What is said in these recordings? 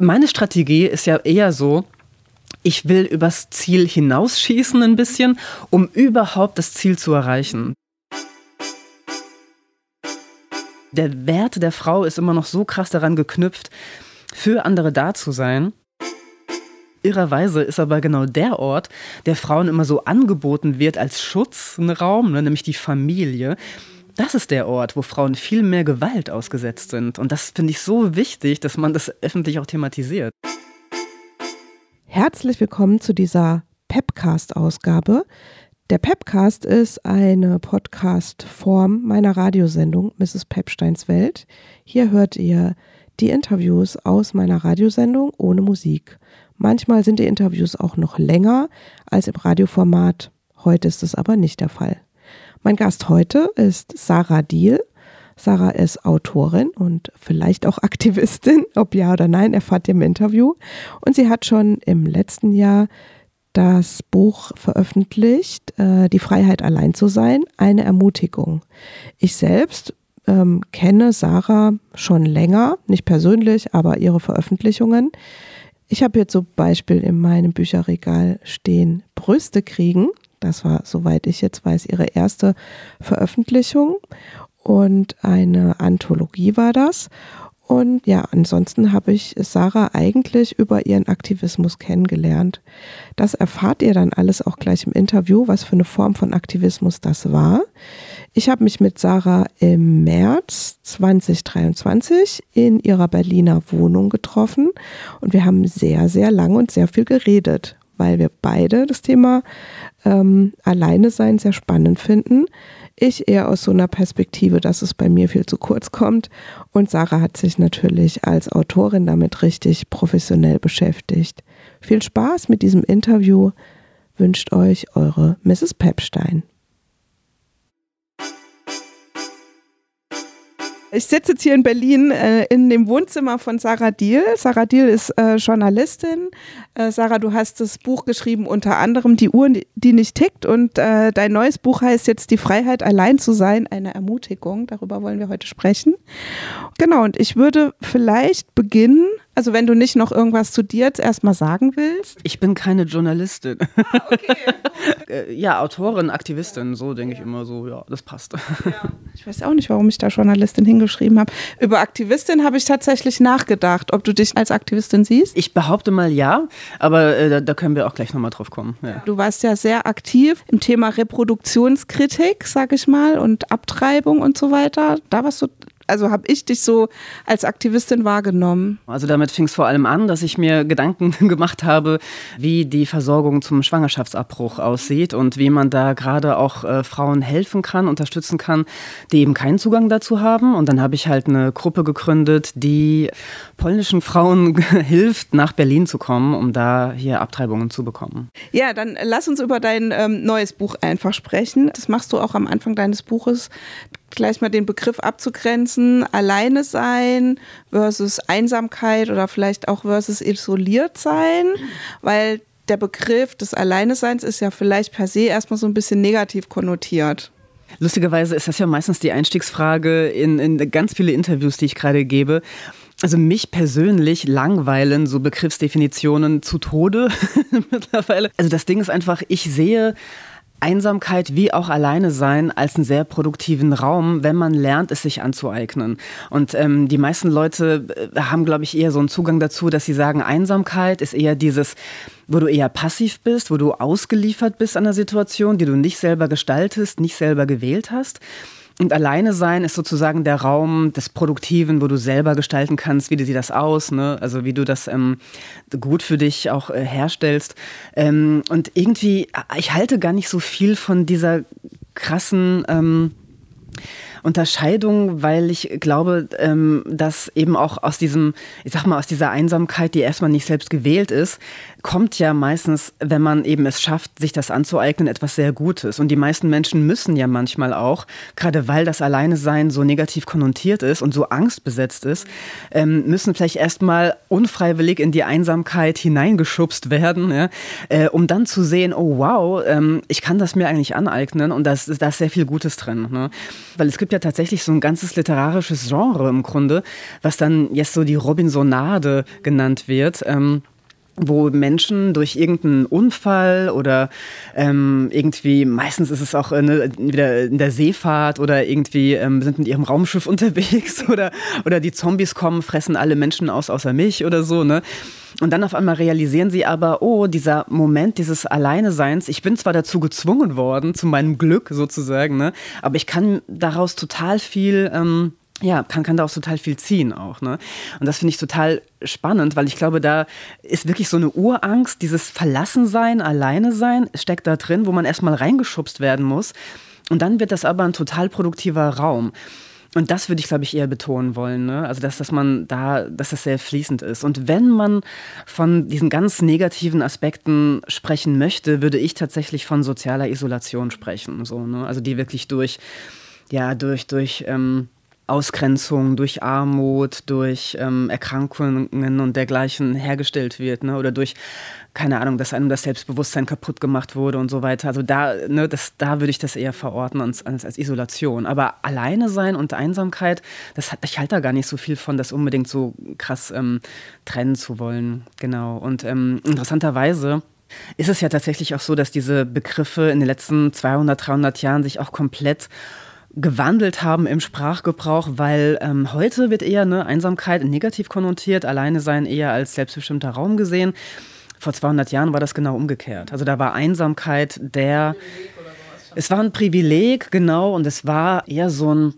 Meine Strategie ist ja eher so, ich will übers Ziel hinausschießen ein bisschen, um überhaupt das Ziel zu erreichen. Der Wert der Frau ist immer noch so krass daran geknüpft, für andere da zu sein. Irrerweise ist aber genau der Ort, der Frauen immer so angeboten wird als Schutzraum, ne, nämlich die Familie. Das ist der Ort, wo Frauen viel mehr Gewalt ausgesetzt sind. Und das finde ich so wichtig, dass man das öffentlich auch thematisiert. Herzlich willkommen zu dieser Pepcast-Ausgabe. Der Pepcast ist eine Podcast-Form meiner Radiosendung Mrs. Pepsteins Welt. Hier hört ihr die Interviews aus meiner Radiosendung ohne Musik. Manchmal sind die Interviews auch noch länger als im Radioformat. Heute ist es aber nicht der Fall. Mein Gast heute ist Sarah Diel. Sarah ist Autorin und vielleicht auch Aktivistin. Ob ja oder nein, erfahrt ihr im Interview. Und sie hat schon im letzten Jahr das Buch veröffentlicht, äh, Die Freiheit allein zu sein, eine Ermutigung. Ich selbst ähm, kenne Sarah schon länger, nicht persönlich, aber ihre Veröffentlichungen. Ich habe jetzt zum Beispiel in meinem Bücherregal stehen Brüste kriegen. Das war, soweit ich jetzt weiß, ihre erste Veröffentlichung. Und eine Anthologie war das. Und ja, ansonsten habe ich Sarah eigentlich über ihren Aktivismus kennengelernt. Das erfahrt ihr dann alles auch gleich im Interview, was für eine Form von Aktivismus das war. Ich habe mich mit Sarah im März 2023 in ihrer Berliner Wohnung getroffen und wir haben sehr, sehr lang und sehr viel geredet, weil wir beide das Thema ähm, Alleine sein sehr spannend finden. Ich eher aus so einer Perspektive, dass es bei mir viel zu kurz kommt. Und Sarah hat sich natürlich als Autorin damit richtig professionell beschäftigt. Viel Spaß mit diesem Interview wünscht euch eure Mrs. Pepstein. Ich sitze jetzt hier in Berlin äh, in dem Wohnzimmer von Sarah Diel. Sarah Diel ist äh, Journalistin. Äh, Sarah, du hast das Buch geschrieben, unter anderem Die Uhr, die nicht tickt. Und äh, dein neues Buch heißt jetzt Die Freiheit, allein zu sein, eine Ermutigung. Darüber wollen wir heute sprechen. Genau, und ich würde vielleicht beginnen also wenn du nicht noch irgendwas zu dir jetzt erstmal sagen willst. Ich bin keine Journalistin. Ah, okay. Äh, ja, Autorin, Aktivistin, so denke ich immer so, ja, das passt. Ja. Ich weiß auch nicht, warum ich da Journalistin hingeschrieben habe. Über Aktivistin habe ich tatsächlich nachgedacht, ob du dich als Aktivistin siehst. Ich behaupte mal ja, aber äh, da, da, können wir auch gleich nochmal drauf kommen. Ja. Du warst ja sehr aktiv im Thema Reproduktionskritik, sag ich mal, und Abtreibung und so weiter. Da warst du also habe ich dich so als Aktivistin wahrgenommen? Also damit fing es vor allem an, dass ich mir Gedanken gemacht habe, wie die Versorgung zum Schwangerschaftsabbruch aussieht und wie man da gerade auch äh, Frauen helfen kann, unterstützen kann, die eben keinen Zugang dazu haben. Und dann habe ich halt eine Gruppe gegründet, die polnischen Frauen hilft, nach Berlin zu kommen, um da hier Abtreibungen zu bekommen. Ja, dann lass uns über dein ähm, neues Buch einfach sprechen. Das machst du auch am Anfang deines Buches gleich mal den Begriff abzugrenzen, alleine sein versus Einsamkeit oder vielleicht auch versus isoliert sein, weil der Begriff des Alleineseins ist ja vielleicht per se erstmal so ein bisschen negativ konnotiert. Lustigerweise ist das ja meistens die Einstiegsfrage in, in ganz viele Interviews, die ich gerade gebe. Also mich persönlich langweilen so Begriffsdefinitionen zu Tode mittlerweile. Also das Ding ist einfach, ich sehe Einsamkeit wie auch alleine sein als einen sehr produktiven Raum, wenn man lernt, es sich anzueignen. Und ähm, die meisten Leute äh, haben, glaube ich, eher so einen Zugang dazu, dass sie sagen, Einsamkeit ist eher dieses, wo du eher passiv bist, wo du ausgeliefert bist an der Situation, die du nicht selber gestaltest, nicht selber gewählt hast. Und alleine sein ist sozusagen der Raum des Produktiven, wo du selber gestalten kannst, wie sieht das aus, ne? also wie du das ähm, gut für dich auch äh, herstellst. Ähm, und irgendwie, ich halte gar nicht so viel von dieser krassen... Ähm, Unterscheidung, weil ich glaube, ähm, dass eben auch aus diesem, ich sag mal, aus dieser Einsamkeit, die erstmal nicht selbst gewählt ist, kommt ja meistens, wenn man eben es schafft, sich das anzueignen, etwas sehr Gutes. Und die meisten Menschen müssen ja manchmal auch, gerade weil das Alleine-Sein so negativ konnotiert ist und so angstbesetzt ist, ähm, müssen vielleicht erstmal unfreiwillig in die Einsamkeit hineingeschubst werden, ja, äh, um dann zu sehen, oh wow, ähm, ich kann das mir eigentlich aneignen und da ist, sehr viel Gutes drin. Ne? Weil es gibt gibt ja tatsächlich so ein ganzes literarisches Genre im Grunde, was dann jetzt so die Robinsonade genannt wird. Ähm, wo Menschen durch irgendeinen Unfall oder ähm, irgendwie, meistens ist es auch eine, wieder in der Seefahrt oder irgendwie ähm, sind mit ihrem Raumschiff unterwegs oder, oder die Zombies kommen, fressen alle Menschen aus außer mich oder so, ne? Und dann auf einmal realisieren sie aber, oh, dieser Moment dieses Alleineseins, ich bin zwar dazu gezwungen worden, zu meinem Glück sozusagen, ne? aber ich kann daraus total viel ähm, ja, kann, kann daraus total viel ziehen auch. Ne? Und das finde ich total spannend, weil ich glaube, da ist wirklich so eine Urangst, dieses Verlassensein, Alleine sein, steckt da drin, wo man erstmal reingeschubst werden muss. Und dann wird das aber ein total produktiver Raum. Und das würde ich, glaube ich, eher betonen wollen. Ne? Also, dass, dass man da, dass das sehr fließend ist. Und wenn man von diesen ganz negativen Aspekten sprechen möchte, würde ich tatsächlich von sozialer Isolation sprechen. So, ne? Also die wirklich durch, ja, durch, durch ähm, Ausgrenzung durch Armut, durch ähm, Erkrankungen und dergleichen hergestellt wird, ne? oder durch, keine Ahnung, dass einem das Selbstbewusstsein kaputt gemacht wurde und so weiter. Also da, ne, das, da würde ich das eher verorten als, als, als Isolation. Aber alleine sein und Einsamkeit, das hat, ich halte da gar nicht so viel von, das unbedingt so krass ähm, trennen zu wollen. Genau. Und ähm, interessanterweise ist es ja tatsächlich auch so, dass diese Begriffe in den letzten 200, 300 Jahren sich auch komplett gewandelt haben im Sprachgebrauch, weil ähm, heute wird eher eine Einsamkeit negativ konnotiert, alleine sein eher als selbstbestimmter Raum gesehen. Vor 200 Jahren war das genau umgekehrt. Also da war Einsamkeit der, es war ein Privileg, genau, und es war eher so ein,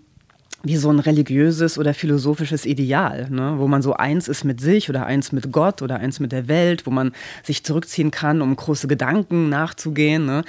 wie so ein religiöses oder philosophisches Ideal, ne? wo man so eins ist mit sich oder eins mit Gott oder eins mit der Welt, wo man sich zurückziehen kann, um große Gedanken nachzugehen. Ne?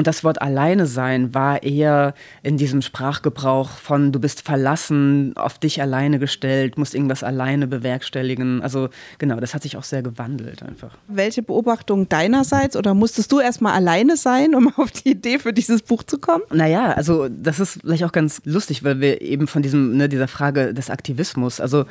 Und das Wort alleine sein war eher in diesem Sprachgebrauch von du bist verlassen, auf dich alleine gestellt, musst irgendwas alleine bewerkstelligen. Also genau, das hat sich auch sehr gewandelt einfach. Welche Beobachtung deinerseits oder musstest du erstmal alleine sein, um auf die Idee für dieses Buch zu kommen? Naja, also das ist vielleicht auch ganz lustig, weil wir eben von diesem, ne, dieser Frage des Aktivismus, also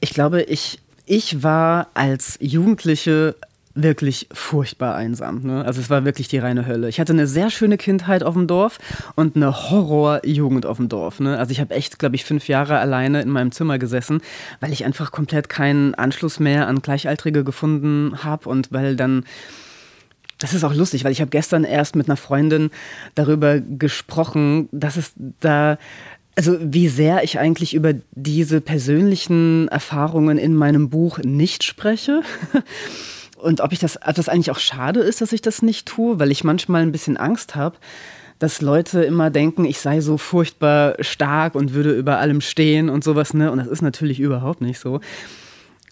ich glaube, ich, ich war als Jugendliche wirklich furchtbar einsam. Ne? Also es war wirklich die reine Hölle. Ich hatte eine sehr schöne Kindheit auf dem Dorf und eine Horrorjugend auf dem Dorf. Ne? Also ich habe echt, glaube ich, fünf Jahre alleine in meinem Zimmer gesessen, weil ich einfach komplett keinen Anschluss mehr an Gleichaltrige gefunden habe und weil dann das ist auch lustig, weil ich habe gestern erst mit einer Freundin darüber gesprochen, dass es da also wie sehr ich eigentlich über diese persönlichen Erfahrungen in meinem Buch nicht spreche. Und ob ich das, ob das eigentlich auch schade ist, dass ich das nicht tue, weil ich manchmal ein bisschen Angst habe, dass Leute immer denken, ich sei so furchtbar stark und würde über allem stehen und sowas, ne? Und das ist natürlich überhaupt nicht so.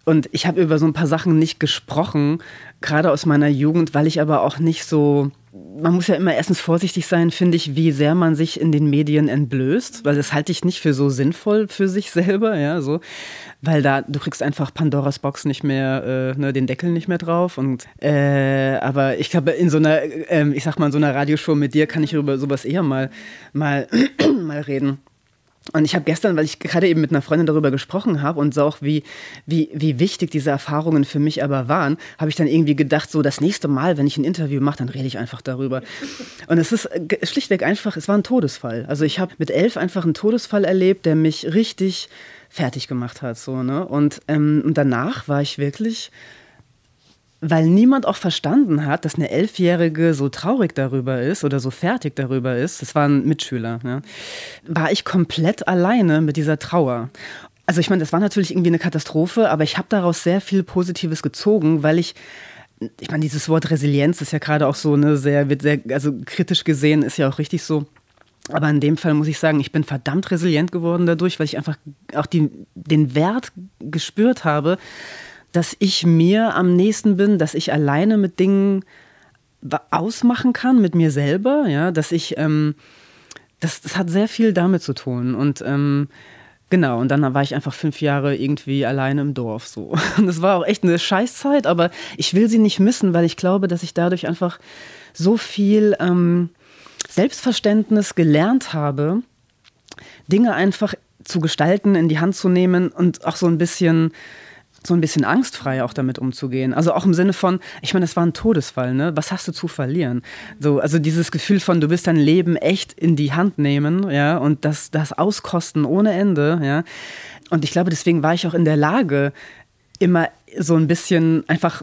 Und ich habe über so ein paar Sachen nicht gesprochen, gerade aus meiner Jugend, weil ich aber auch nicht so man muss ja immer erstens vorsichtig sein, finde ich, wie sehr man sich in den Medien entblößt, weil das halte ich nicht für so sinnvoll für sich selber, ja, so. Weil da, du kriegst einfach Pandoras Box nicht mehr, äh, ne, den Deckel nicht mehr drauf. Und äh, aber ich glaube, in so einer, äh, ich sag mal, in so einer Radioshow mit dir kann ich über sowas eher mal, mal, mal reden. Und ich habe gestern, weil ich gerade eben mit einer Freundin darüber gesprochen habe und so auch, wie, wie, wie wichtig diese Erfahrungen für mich aber waren, habe ich dann irgendwie gedacht, so das nächste Mal, wenn ich ein Interview mache, dann rede ich einfach darüber. Und es ist schlichtweg einfach, es war ein Todesfall. Also ich habe mit elf einfach einen Todesfall erlebt, der mich richtig fertig gemacht hat. So, ne? und, ähm, und danach war ich wirklich weil niemand auch verstanden hat, dass eine Elfjährige so traurig darüber ist oder so fertig darüber ist, das war ein Mitschüler, ja, war ich komplett alleine mit dieser Trauer. Also ich meine, das war natürlich irgendwie eine Katastrophe, aber ich habe daraus sehr viel Positives gezogen, weil ich ich meine, dieses Wort Resilienz ist ja gerade auch so eine sehr, wird sehr, also kritisch gesehen, ist ja auch richtig so. Aber in dem Fall muss ich sagen, ich bin verdammt resilient geworden dadurch, weil ich einfach auch die, den Wert gespürt habe, dass ich mir am nächsten bin, dass ich alleine mit Dingen ausmachen kann, mit mir selber, ja, dass ich, ähm, das, das hat sehr viel damit zu tun und ähm, Genau, und dann war ich einfach fünf Jahre irgendwie alleine im Dorf so. Und das war auch echt eine Scheißzeit, aber ich will sie nicht missen, weil ich glaube, dass ich dadurch einfach so viel ähm, Selbstverständnis gelernt habe, Dinge einfach zu gestalten, in die Hand zu nehmen und auch so ein bisschen so ein bisschen angstfrei auch damit umzugehen. Also auch im Sinne von, ich meine, es war ein Todesfall, ne? Was hast du zu verlieren? So, also dieses Gefühl von, du willst dein Leben echt in die Hand nehmen, ja, und das, das auskosten ohne Ende, ja. Und ich glaube, deswegen war ich auch in der Lage, immer so ein bisschen einfach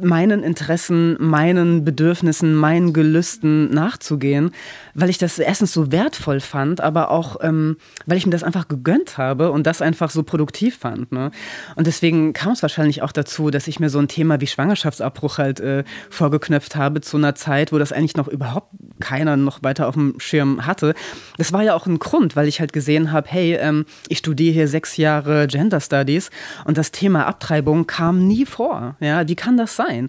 meinen Interessen, meinen Bedürfnissen, meinen Gelüsten nachzugehen, weil ich das erstens so wertvoll fand, aber auch, ähm, weil ich mir das einfach gegönnt habe und das einfach so produktiv fand. Ne? Und deswegen kam es wahrscheinlich auch dazu, dass ich mir so ein Thema wie Schwangerschaftsabbruch halt äh, vorgeknöpft habe zu einer Zeit, wo das eigentlich noch überhaupt keiner noch weiter auf dem Schirm hatte. Das war ja auch ein Grund, weil ich halt gesehen habe, hey, ähm, ich studiere hier sechs Jahre Gender Studies und das Thema Abtreibung kam nie vor. Ja, wie kann das sein?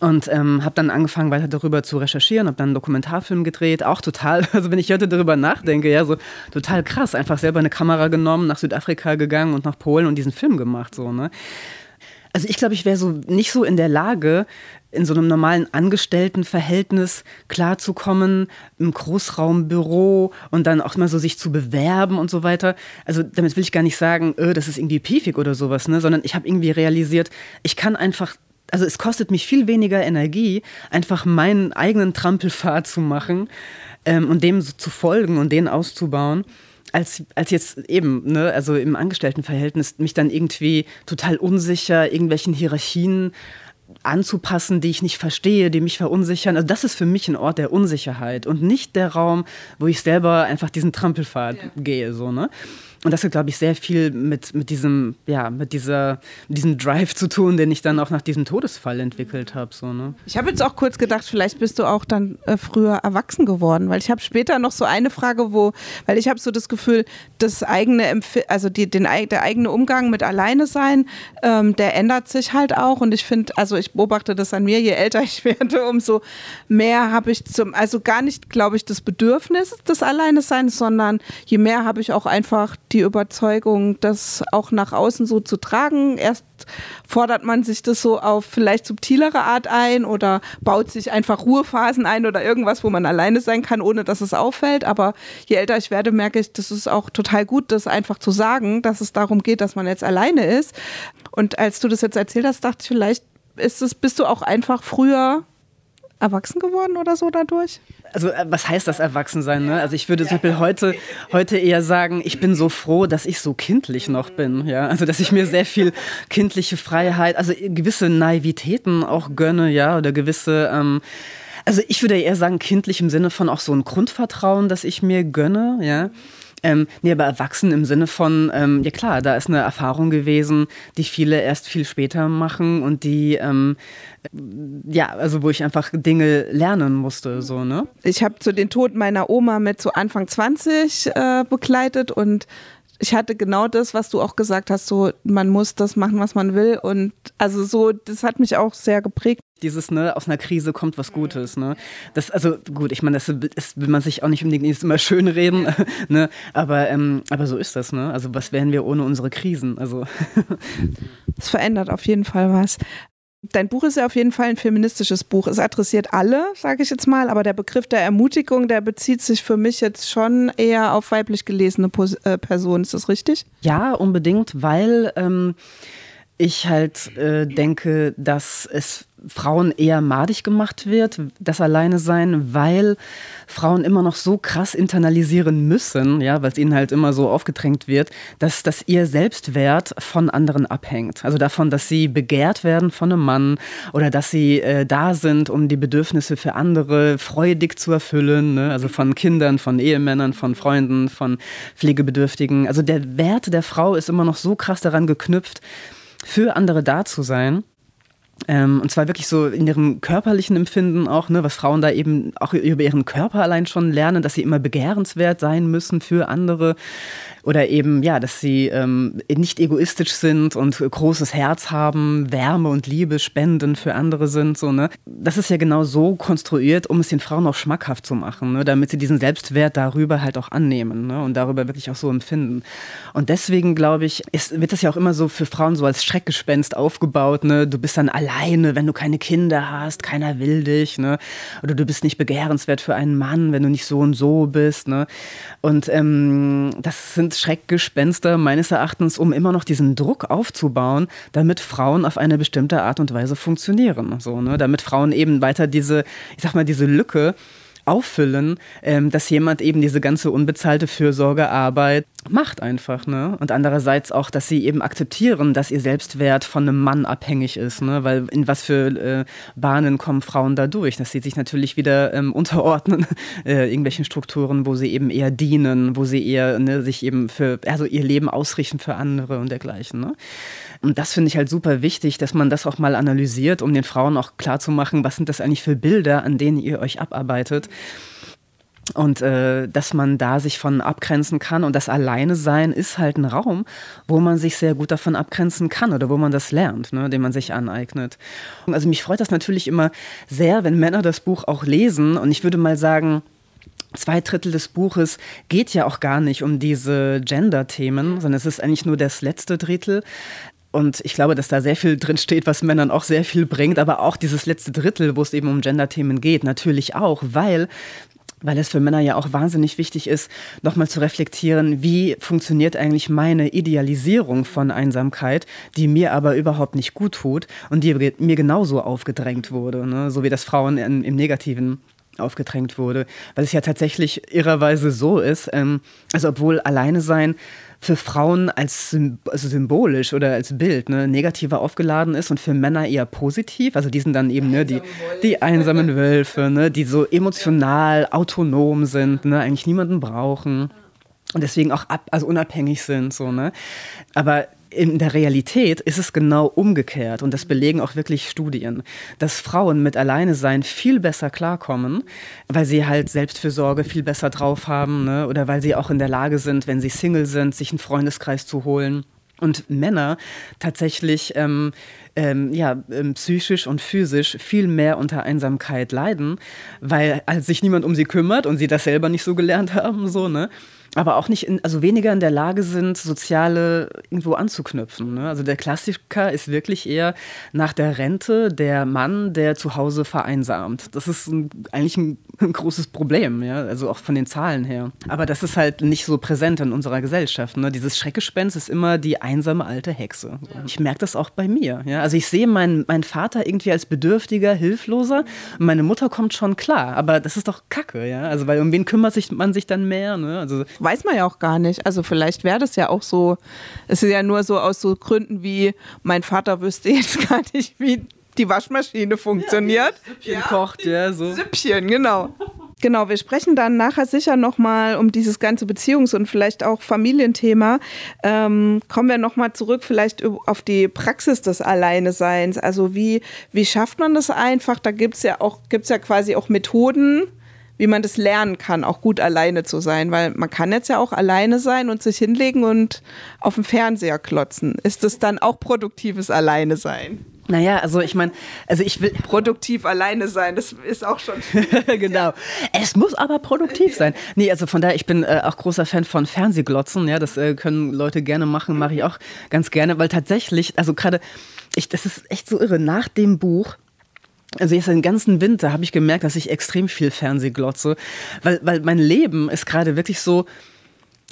Und ähm, habe dann angefangen, weiter darüber zu recherchieren, habe dann einen Dokumentarfilm gedreht, auch total, also wenn ich heute darüber nachdenke, ja, so total krass, einfach selber eine Kamera genommen, nach Südafrika gegangen und nach Polen und diesen Film gemacht, so, ne. Also ich glaube, ich wäre so nicht so in der Lage, in so einem normalen Angestelltenverhältnis klarzukommen, im Großraumbüro und dann auch mal so sich zu bewerben und so weiter. Also damit will ich gar nicht sagen, öh, das ist irgendwie piefig oder sowas, ne? sondern ich habe irgendwie realisiert, ich kann einfach also es kostet mich viel weniger Energie, einfach meinen eigenen Trampelpfad zu machen ähm, und dem so zu folgen und den auszubauen als, als jetzt eben, ne, also im Angestelltenverhältnis, mich dann irgendwie total unsicher irgendwelchen Hierarchien anzupassen, die ich nicht verstehe, die mich verunsichern. Also das ist für mich ein Ort der Unsicherheit und nicht der Raum, wo ich selber einfach diesen Trampelpfad ja. gehe, so, ne? Und das hat, glaube ich, sehr viel mit, mit, diesem, ja, mit, dieser, mit diesem Drive zu tun, den ich dann auch nach diesem Todesfall entwickelt habe. So, ne? Ich habe jetzt auch kurz gedacht, vielleicht bist du auch dann äh, früher erwachsen geworden, weil ich habe später noch so eine Frage, wo, weil ich habe so das Gefühl, das eigene, Empf also die, den, der eigene Umgang mit Alleine sein, ähm, der ändert sich halt auch. Und ich finde, also ich beobachte das an mir, je älter ich werde, umso mehr habe ich zum, also gar nicht, glaube ich, das Bedürfnis des Alleineseins, sondern je mehr habe ich auch einfach die Überzeugung, das auch nach außen so zu tragen. Erst fordert man sich das so auf vielleicht subtilere Art ein oder baut sich einfach Ruhephasen ein oder irgendwas, wo man alleine sein kann, ohne dass es auffällt. Aber je älter ich werde, merke ich, das ist auch total gut, das einfach zu sagen, dass es darum geht, dass man jetzt alleine ist. Und als du das jetzt erzählt hast, dachte ich, vielleicht ist es, bist du auch einfach früher erwachsen geworden oder so dadurch? Also äh, was heißt das Erwachsensein? Ne? Also ich würde zum Beispiel heute, heute eher sagen, ich bin so froh, dass ich so kindlich noch bin. Ja? Also dass ich mir sehr viel kindliche Freiheit, also gewisse Naivitäten auch gönne, ja, oder gewisse ähm, also ich würde eher sagen, kindlich im Sinne von auch so ein Grundvertrauen, das ich mir gönne, ja. Ähm, nee, aber erwachsen im Sinne von, ähm, ja klar, da ist eine Erfahrung gewesen, die viele erst viel später machen und die, ähm, ja, also wo ich einfach Dinge lernen musste, so, ne? Ich habe so den Tod meiner Oma mit so Anfang 20 äh, begleitet und ich hatte genau das, was du auch gesagt hast, so man muss das machen, was man will und also so, das hat mich auch sehr geprägt dieses, ne, aus einer Krise kommt was Gutes, ne. Das, also gut, ich meine, das, das, will man sich auch nicht unbedingt immer schön reden, ne, aber, ähm, aber so ist das, ne. Also was wären wir ohne unsere Krisen, also. Es verändert auf jeden Fall was. Dein Buch ist ja auf jeden Fall ein feministisches Buch. Es adressiert alle, sage ich jetzt mal, aber der Begriff der Ermutigung, der bezieht sich für mich jetzt schon eher auf weiblich gelesene äh, Personen. Ist das richtig? Ja, unbedingt, weil ähm, ich halt äh, denke, dass es Frauen eher madig gemacht wird, das Alleine sein, weil Frauen immer noch so krass internalisieren müssen, ja, weil es ihnen halt immer so aufgedrängt wird, dass, dass ihr Selbstwert von anderen abhängt. Also davon, dass sie begehrt werden von einem Mann oder dass sie äh, da sind, um die Bedürfnisse für andere freudig zu erfüllen, ne? also von Kindern, von Ehemännern, von Freunden, von Pflegebedürftigen. Also der Wert der Frau ist immer noch so krass daran geknüpft, für andere da zu sein. Ähm, und zwar wirklich so in ihrem körperlichen Empfinden auch, ne, was Frauen da eben auch über ihren Körper allein schon lernen, dass sie immer begehrenswert sein müssen für andere. Oder eben, ja, dass sie ähm, nicht egoistisch sind und großes Herz haben, Wärme und Liebe spenden für andere sind. So, ne? Das ist ja genau so konstruiert, um es den Frauen auch schmackhaft zu machen, ne? damit sie diesen Selbstwert darüber halt auch annehmen ne? und darüber wirklich auch so empfinden. Und deswegen, glaube ich, ist, wird das ja auch immer so für Frauen so als Schreckgespenst aufgebaut. Ne? Du bist dann allein alleine, wenn du keine Kinder hast, keiner will dich, ne? Oder du bist nicht begehrenswert für einen Mann, wenn du nicht so und so bist, ne? Und ähm, das sind Schreckgespenster meines Erachtens, um immer noch diesen Druck aufzubauen, damit Frauen auf eine bestimmte Art und Weise funktionieren, so, ne? Damit Frauen eben weiter diese, ich sag mal, diese Lücke auffüllen, ähm, dass jemand eben diese ganze unbezahlte Fürsorgearbeit macht einfach, ne? Und andererseits auch, dass sie eben akzeptieren, dass ihr Selbstwert von einem Mann abhängig ist, ne? Weil in was für äh, Bahnen kommen Frauen da durch? Dass sie sich natürlich wieder ähm, unterordnen, äh, irgendwelchen Strukturen, wo sie eben eher dienen, wo sie eher ne, sich eben für, also ihr Leben ausrichten für andere und dergleichen, ne? Und das finde ich halt super wichtig, dass man das auch mal analysiert, um den Frauen auch klarzumachen, was sind das eigentlich für Bilder, an denen ihr euch abarbeitet. Und äh, dass man da sich von abgrenzen kann. Und das Alleine sein ist halt ein Raum, wo man sich sehr gut davon abgrenzen kann oder wo man das lernt, ne, den man sich aneignet. Also mich freut das natürlich immer sehr, wenn Männer das Buch auch lesen. Und ich würde mal sagen, Zwei Drittel des Buches geht ja auch gar nicht um diese Gender-Themen, sondern es ist eigentlich nur das letzte Drittel. Und ich glaube, dass da sehr viel drin steht, was Männern auch sehr viel bringt, aber auch dieses letzte Drittel, wo es eben um Gender-Themen geht, natürlich auch, weil weil es für Männer ja auch wahnsinnig wichtig ist, nochmal zu reflektieren, wie funktioniert eigentlich meine Idealisierung von Einsamkeit, die mir aber überhaupt nicht gut tut und die mir genauso aufgedrängt wurde, ne? so wie das Frauen in, im Negativen aufgedrängt wurde, weil es ja tatsächlich irrerweise so ist, ähm, also obwohl alleine sein für Frauen als also symbolisch oder als Bild ne, negativer aufgeladen ist und für Männer eher positiv. Also die sind dann eben ne, die, die einsamen Wölfe, ne, die so emotional autonom sind, ne, eigentlich niemanden brauchen und deswegen auch ab, also unabhängig sind. So, ne? Aber in der Realität ist es genau umgekehrt und das belegen auch wirklich Studien, dass Frauen mit Alleinesein viel besser klarkommen, weil sie halt Selbstfürsorge viel besser drauf haben ne? oder weil sie auch in der Lage sind, wenn sie Single sind, sich einen Freundeskreis zu holen. Und Männer tatsächlich ähm, ähm, ja, ähm, psychisch und physisch viel mehr unter Einsamkeit leiden, weil als sich niemand um sie kümmert und sie das selber nicht so gelernt haben, so, ne? Aber auch nicht, in, also weniger in der Lage sind, soziale irgendwo anzuknüpfen. Ne? Also der Klassiker ist wirklich eher nach der Rente der Mann, der zu Hause vereinsamt. Das ist ein, eigentlich ein, ein, großes Problem, ja? also auch von den Zahlen her. Aber das ist halt nicht so präsent in unserer Gesellschaft. Ne? Dieses Schreckgespenst ist immer die einsame alte Hexe. Ich merke das auch bei mir. Ja? Also ich sehe meinen, meinen Vater irgendwie als bedürftiger, hilfloser. Und meine Mutter kommt schon klar, aber das ist doch Kacke, ja. Also weil um wen kümmert sich man sich dann mehr? Ne? Also weiß man ja auch gar nicht. Also vielleicht wäre das ja auch so, es ist ja nur so aus so Gründen wie, mein Vater wüsste jetzt gar nicht, wie die Waschmaschine funktioniert. Ja, Süppchen ja, kocht, ja, so. Süppchen, genau. Genau, wir sprechen dann nachher sicher nochmal um dieses ganze Beziehungs- und vielleicht auch Familienthema. Ähm, kommen wir nochmal zurück vielleicht auf die Praxis des Alleineseins. Also wie, wie schafft man das einfach? Da gibt es ja auch, gibt's ja quasi auch Methoden, wie man das lernen kann, auch gut alleine zu sein, weil man kann jetzt ja auch alleine sein und sich hinlegen und auf dem Fernseher klotzen. Ist das dann auch produktives Alleine sein? Naja, also ich meine, also ich will produktiv alleine sein, das ist auch schon. genau. Es muss aber produktiv sein. Nee, also von daher, ich bin äh, auch großer Fan von Fernsehglotzen, ja, das äh, können Leute gerne machen, mache ich auch ganz gerne, weil tatsächlich, also gerade, ich, das ist echt so irre, nach dem Buch also jetzt den ganzen Winter habe ich gemerkt, dass ich extrem viel Fernseh glotze, weil, weil mein Leben ist gerade wirklich so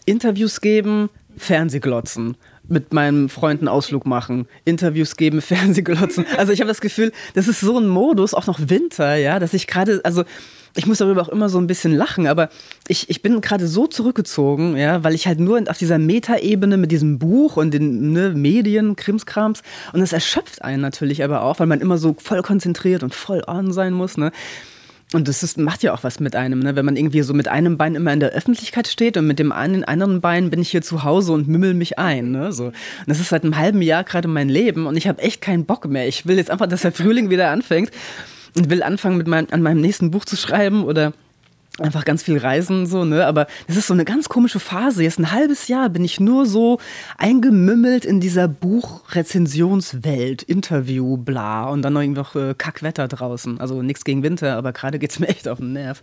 Interviews geben, Fernsehglotzen mit meinen Freunden Ausflug machen, Interviews geben, Fernsehglotzen. Also ich habe das Gefühl, das ist so ein Modus, auch noch Winter, ja, dass ich gerade, also ich muss darüber auch immer so ein bisschen lachen, aber ich, ich bin gerade so zurückgezogen, ja, weil ich halt nur auf dieser Metaebene mit diesem Buch und den ne, Medien, Krimskrams, und das erschöpft einen natürlich aber auch, weil man immer so voll konzentriert und voll on sein muss, ne. Und das ist, macht ja auch was mit einem, ne? wenn man irgendwie so mit einem Bein immer in der Öffentlichkeit steht und mit dem einen, anderen Bein bin ich hier zu Hause und mümmel mich ein. Ne? So. Und das ist seit einem halben Jahr gerade mein Leben und ich habe echt keinen Bock mehr. Ich will jetzt einfach, dass der Frühling wieder anfängt und will anfangen, mit meinem, an meinem nächsten Buch zu schreiben oder einfach ganz viel reisen so, ne? Aber das ist so eine ganz komische Phase. Jetzt ein halbes Jahr bin ich nur so eingemümmelt in dieser Buchrezensionswelt, Interview, bla und dann noch irgendwie noch äh, Kackwetter draußen. Also nichts gegen Winter, aber gerade geht es mir echt auf den Nerv.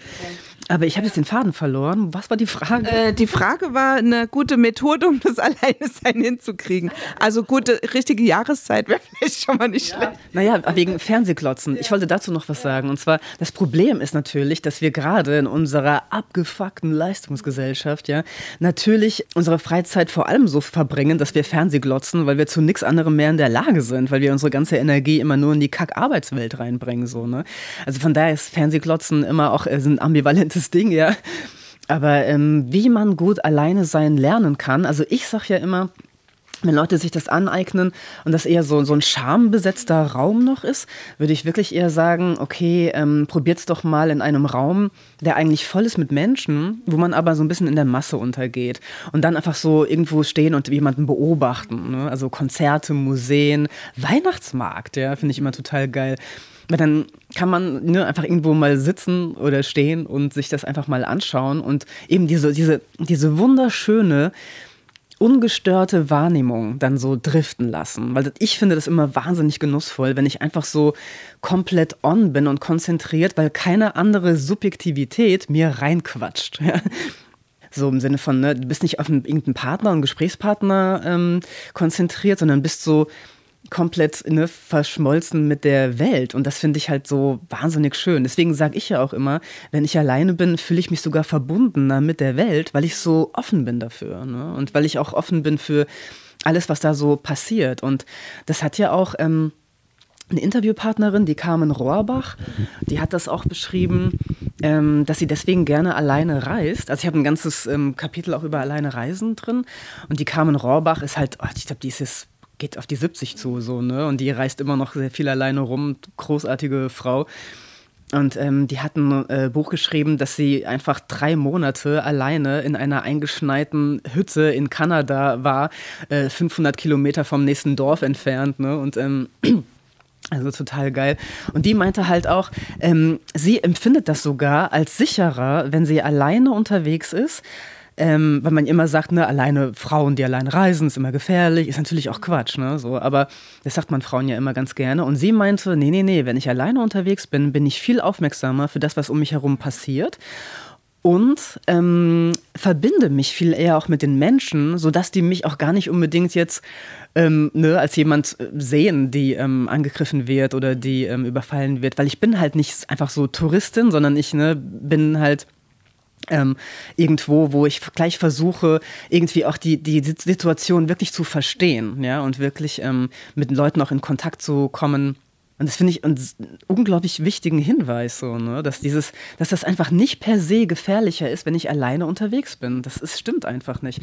Aber ich habe jetzt den Faden verloren. Was war die Frage? Äh, die Frage war eine gute Methode, um das Alleinesein hinzukriegen. Also gute, richtige Jahreszeit wäre vielleicht schon mal nicht ja. schlecht. Naja, wegen Fernsehklotzen. Ich wollte dazu noch was sagen. Und zwar, das Problem ist natürlich, dass wir gerade in unserer abgefuckten Leistungsgesellschaft ja natürlich unsere Freizeit vor allem so verbringen, dass wir Fernsehglotzen, weil wir zu nichts anderem mehr in der Lage sind, weil wir unsere ganze Energie immer nur in die Kack-Arbeitswelt reinbringen. So, ne? Also von daher ist Fernsehglotzen immer auch äh, ein ambivalentes Ding, ja. Aber ähm, wie man gut alleine sein lernen kann, also ich sage ja immer, wenn Leute sich das aneignen und das eher so, so ein schambesetzter Raum noch ist, würde ich wirklich eher sagen, okay, ähm, es doch mal in einem Raum, der eigentlich voll ist mit Menschen, wo man aber so ein bisschen in der Masse untergeht. Und dann einfach so irgendwo stehen und jemanden beobachten. Ne? Also Konzerte, Museen, Weihnachtsmarkt, ja, finde ich immer total geil. Weil dann kann man ne, einfach irgendwo mal sitzen oder stehen und sich das einfach mal anschauen und eben diese, diese, diese wunderschöne, ungestörte Wahrnehmung dann so driften lassen. Weil ich finde das immer wahnsinnig genussvoll, wenn ich einfach so komplett on bin und konzentriert, weil keine andere Subjektivität mir reinquatscht. So im Sinne von, ne, du bist nicht auf einen, irgendeinen Partner, einen Gesprächspartner ähm, konzentriert, sondern bist so komplett ne, verschmolzen mit der Welt. Und das finde ich halt so wahnsinnig schön. Deswegen sage ich ja auch immer, wenn ich alleine bin, fühle ich mich sogar verbundener mit der Welt, weil ich so offen bin dafür. Ne? Und weil ich auch offen bin für alles, was da so passiert. Und das hat ja auch. Ähm, eine Interviewpartnerin, die Carmen Rohrbach, die hat das auch beschrieben, ähm, dass sie deswegen gerne alleine reist. Also ich habe ein ganzes ähm, Kapitel auch über alleine Reisen drin. Und die Carmen Rohrbach ist halt, oh, ich glaube, die ist jetzt geht auf die 70 zu, so, ne? Und die reist immer noch sehr viel alleine rum, großartige Frau. Und ähm, die hat ein äh, Buch geschrieben, dass sie einfach drei Monate alleine in einer eingeschneiten Hütte in Kanada war, äh, 500 Kilometer vom nächsten Dorf entfernt. Ne? Und ähm, also total geil. Und die meinte halt auch, ähm, sie empfindet das sogar als sicherer, wenn sie alleine unterwegs ist, ähm, weil man immer sagt, ne, alleine Frauen, die allein reisen, ist immer gefährlich, ist natürlich auch Quatsch, ne, so, aber das sagt man Frauen ja immer ganz gerne. Und sie meinte, nee, nee, nee, wenn ich alleine unterwegs bin, bin ich viel aufmerksamer für das, was um mich herum passiert. Und ähm, verbinde mich viel eher auch mit den Menschen, sodass die mich auch gar nicht unbedingt jetzt ähm, ne, als jemand äh, sehen, die ähm, angegriffen wird oder die ähm, überfallen wird, weil ich bin halt nicht einfach so Touristin, sondern ich ne, bin halt ähm, irgendwo, wo ich gleich versuche, irgendwie auch die, die Situation wirklich zu verstehen, ja, und wirklich ähm, mit Leuten auch in Kontakt zu kommen, und das finde ich einen unglaublich wichtigen Hinweis, so, ne? dass, dieses, dass das einfach nicht per se gefährlicher ist, wenn ich alleine unterwegs bin. Das ist, stimmt einfach nicht.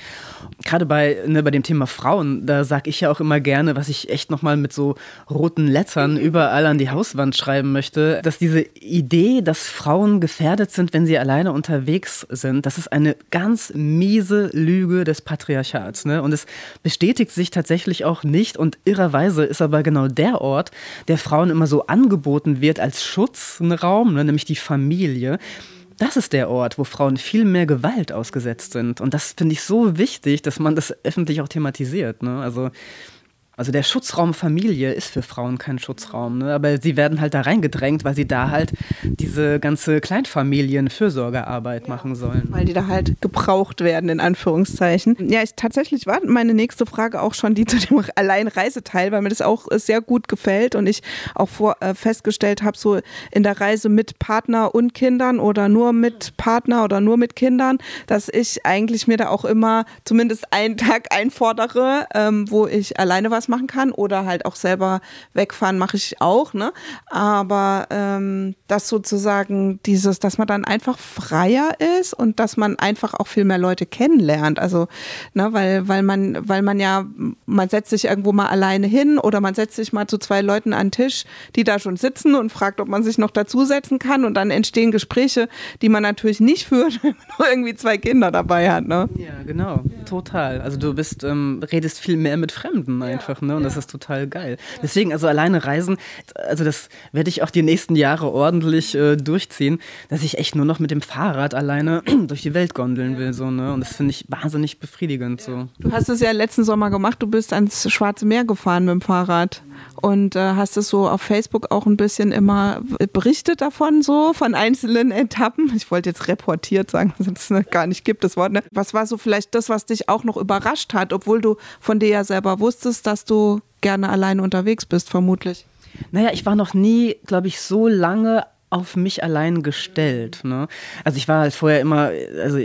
Gerade bei, ne, bei dem Thema Frauen, da sage ich ja auch immer gerne, was ich echt nochmal mit so roten Lettern überall an die Hauswand schreiben möchte, dass diese Idee, dass Frauen gefährdet sind, wenn sie alleine unterwegs sind, das ist eine ganz miese Lüge des Patriarchats. Ne? Und es bestätigt sich tatsächlich auch nicht und irrerweise ist aber genau der Ort, der Frauen Frauen immer so angeboten wird als Schutzraum, ne, nämlich die Familie. Das ist der Ort, wo Frauen viel mehr Gewalt ausgesetzt sind. Und das finde ich so wichtig, dass man das öffentlich auch thematisiert. Ne? Also also der Schutzraum Familie ist für Frauen kein Schutzraum, ne? aber sie werden halt da reingedrängt, weil sie da halt diese ganze Kleinfamilien-Fürsorgearbeit ja, machen sollen. Weil die da halt gebraucht werden, in Anführungszeichen. Ja, ich, tatsächlich war meine nächste Frage auch schon die zu dem Alleinreiseteil, weil mir das auch sehr gut gefällt und ich auch vor, äh, festgestellt habe, so in der Reise mit Partner und Kindern oder nur mit Partner oder nur mit Kindern, dass ich eigentlich mir da auch immer zumindest einen Tag einfordere, ähm, wo ich alleine was was machen kann oder halt auch selber wegfahren mache ich auch, ne? Aber ähm, dass sozusagen dieses, dass man dann einfach freier ist und dass man einfach auch viel mehr Leute kennenlernt. Also, ne, weil, weil man, weil man ja, man setzt sich irgendwo mal alleine hin oder man setzt sich mal zu zwei Leuten an den Tisch, die da schon sitzen und fragt, ob man sich noch dazusetzen kann und dann entstehen Gespräche, die man natürlich nicht führt, wenn man nur irgendwie zwei Kinder dabei hat, ne? Ja, genau, total. Also du bist, ähm, redest viel mehr mit Fremden einfach. Einfach, ne? Und das ist total geil. Deswegen, also alleine reisen, also das werde ich auch die nächsten Jahre ordentlich äh, durchziehen, dass ich echt nur noch mit dem Fahrrad alleine durch die Welt gondeln will, so, ne? Und das finde ich wahnsinnig befriedigend, so. Du hast es ja letzten Sommer gemacht, du bist ans Schwarze Meer gefahren mit dem Fahrrad und äh, hast es so auf Facebook auch ein bisschen immer berichtet davon, so von einzelnen Etappen. Ich wollte jetzt reportiert sagen, dass es gar nicht gibt, das Wort. Ne? Was war so vielleicht das, was dich auch noch überrascht hat, obwohl du von dir ja selber wusstest, dass du gerne alleine unterwegs bist, vermutlich? Naja, ich war noch nie, glaube ich, so lange auf mich allein gestellt. Ne? Also ich war halt vorher immer, also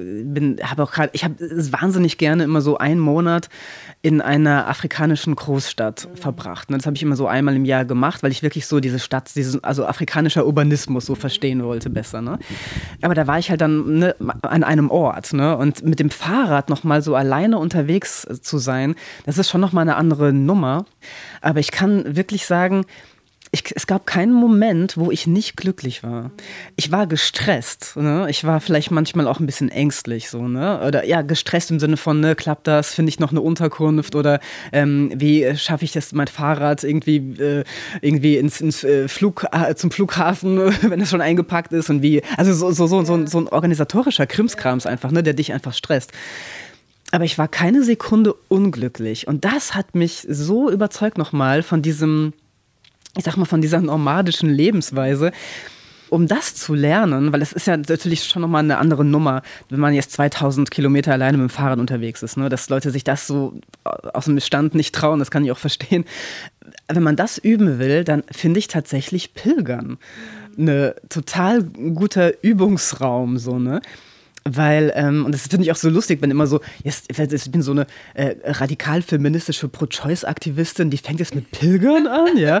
bin, habe auch gerade, ich habe wahnsinnig gerne immer so einen Monat in einer afrikanischen Großstadt verbracht. Ne? Das habe ich immer so einmal im Jahr gemacht, weil ich wirklich so diese Stadt, diesen, also afrikanischer Urbanismus so verstehen wollte besser. Ne? Aber da war ich halt dann ne, an einem Ort. Ne? Und mit dem Fahrrad nochmal so alleine unterwegs zu sein, das ist schon nochmal eine andere Nummer. Aber ich kann wirklich sagen, ich, es gab keinen Moment, wo ich nicht glücklich war. Ich war gestresst. Ne? Ich war vielleicht manchmal auch ein bisschen ängstlich. So, ne? Oder ja, gestresst im Sinne von, ne, klappt das, finde ich noch eine Unterkunft oder ähm, wie schaffe ich das, mein Fahrrad irgendwie, äh, irgendwie ins, ins äh, Flug, äh, zum Flughafen, wenn es schon eingepackt ist und wie, also so, so, so, so, so ein organisatorischer Krimskrams einfach, ne, der dich einfach stresst. Aber ich war keine Sekunde unglücklich. Und das hat mich so überzeugt nochmal von diesem, ich sag mal, von dieser nomadischen Lebensweise, um das zu lernen, weil es ist ja natürlich schon nochmal eine andere Nummer, wenn man jetzt 2000 Kilometer alleine mit dem Fahrrad unterwegs ist, ne? dass Leute sich das so aus dem Bestand nicht trauen, das kann ich auch verstehen. Wenn man das üben will, dann finde ich tatsächlich Pilgern eine total guter Übungsraum, so, ne? Weil, ähm, und das finde ich auch so lustig, wenn immer so, jetzt, ich bin so eine äh, radikal-feministische Pro-Choice-Aktivistin, die fängt jetzt mit Pilgern an, ja.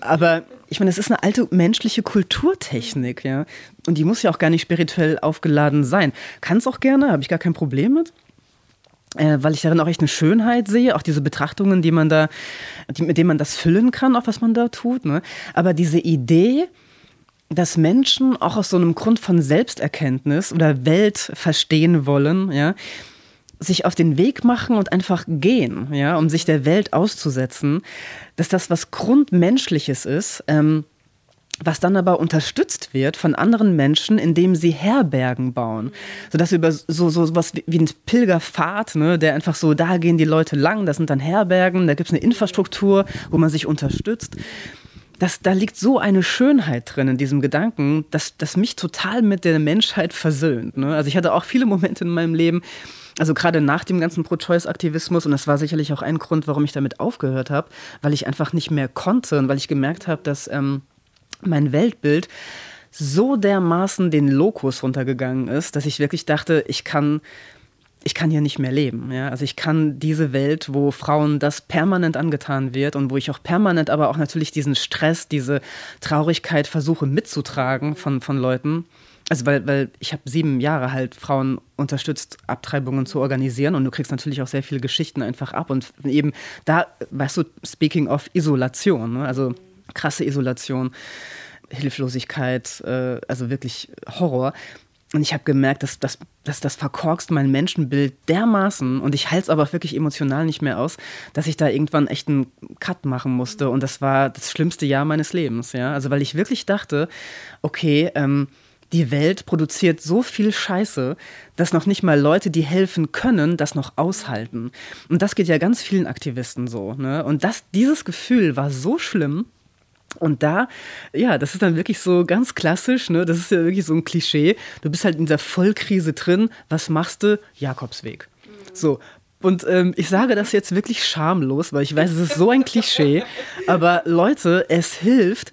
Aber ich meine, das ist eine alte menschliche Kulturtechnik, ja. Und die muss ja auch gar nicht spirituell aufgeladen sein. Kann es auch gerne, habe ich gar kein Problem mit. Äh, weil ich darin auch echt eine Schönheit sehe, auch diese Betrachtungen, die man da, die, mit denen man das füllen kann, auch was man da tut. Ne? Aber diese Idee, dass Menschen auch aus so einem Grund von Selbsterkenntnis oder Welt verstehen wollen, ja, sich auf den Weg machen und einfach gehen, ja, um sich der Welt auszusetzen, dass das was Grundmenschliches ist, ähm, was dann aber unterstützt wird von anderen Menschen, indem sie Herbergen bauen. Sodass über so, so was wie ein Pilgerpfad, ne, der einfach so, da gehen die Leute lang, das sind dann Herbergen, da gibt es eine Infrastruktur, wo man sich unterstützt das, da liegt so eine Schönheit drin in diesem Gedanken, dass das mich total mit der Menschheit versöhnt. Ne? Also ich hatte auch viele Momente in meinem Leben, also gerade nach dem ganzen Pro-Choice-Aktivismus, und das war sicherlich auch ein Grund, warum ich damit aufgehört habe, weil ich einfach nicht mehr konnte und weil ich gemerkt habe, dass ähm, mein Weltbild so dermaßen den Lokus runtergegangen ist, dass ich wirklich dachte, ich kann ich kann hier nicht mehr leben. Ja? Also ich kann diese Welt, wo Frauen das permanent angetan wird und wo ich auch permanent aber auch natürlich diesen Stress, diese Traurigkeit versuche mitzutragen von, von Leuten. Also weil, weil ich habe sieben Jahre halt Frauen unterstützt, Abtreibungen zu organisieren und du kriegst natürlich auch sehr viele Geschichten einfach ab und eben da, weißt du, speaking of Isolation, ne? also krasse Isolation, Hilflosigkeit, äh, also wirklich Horror. Und ich habe gemerkt, dass, dass, dass das verkorkst mein Menschenbild dermaßen und ich halte es aber wirklich emotional nicht mehr aus, dass ich da irgendwann echt einen Cut machen musste. Und das war das schlimmste Jahr meines Lebens. Ja? Also weil ich wirklich dachte, okay, ähm, die Welt produziert so viel Scheiße, dass noch nicht mal Leute, die helfen können, das noch aushalten. Und das geht ja ganz vielen Aktivisten so. Ne? Und das, dieses Gefühl war so schlimm, und da, ja, das ist dann wirklich so ganz klassisch, ne? Das ist ja wirklich so ein Klischee. Du bist halt in dieser Vollkrise drin. Was machst du? Jakobsweg. So. Und ähm, ich sage das jetzt wirklich schamlos, weil ich weiß, es ist so ein Klischee. Aber Leute, es hilft.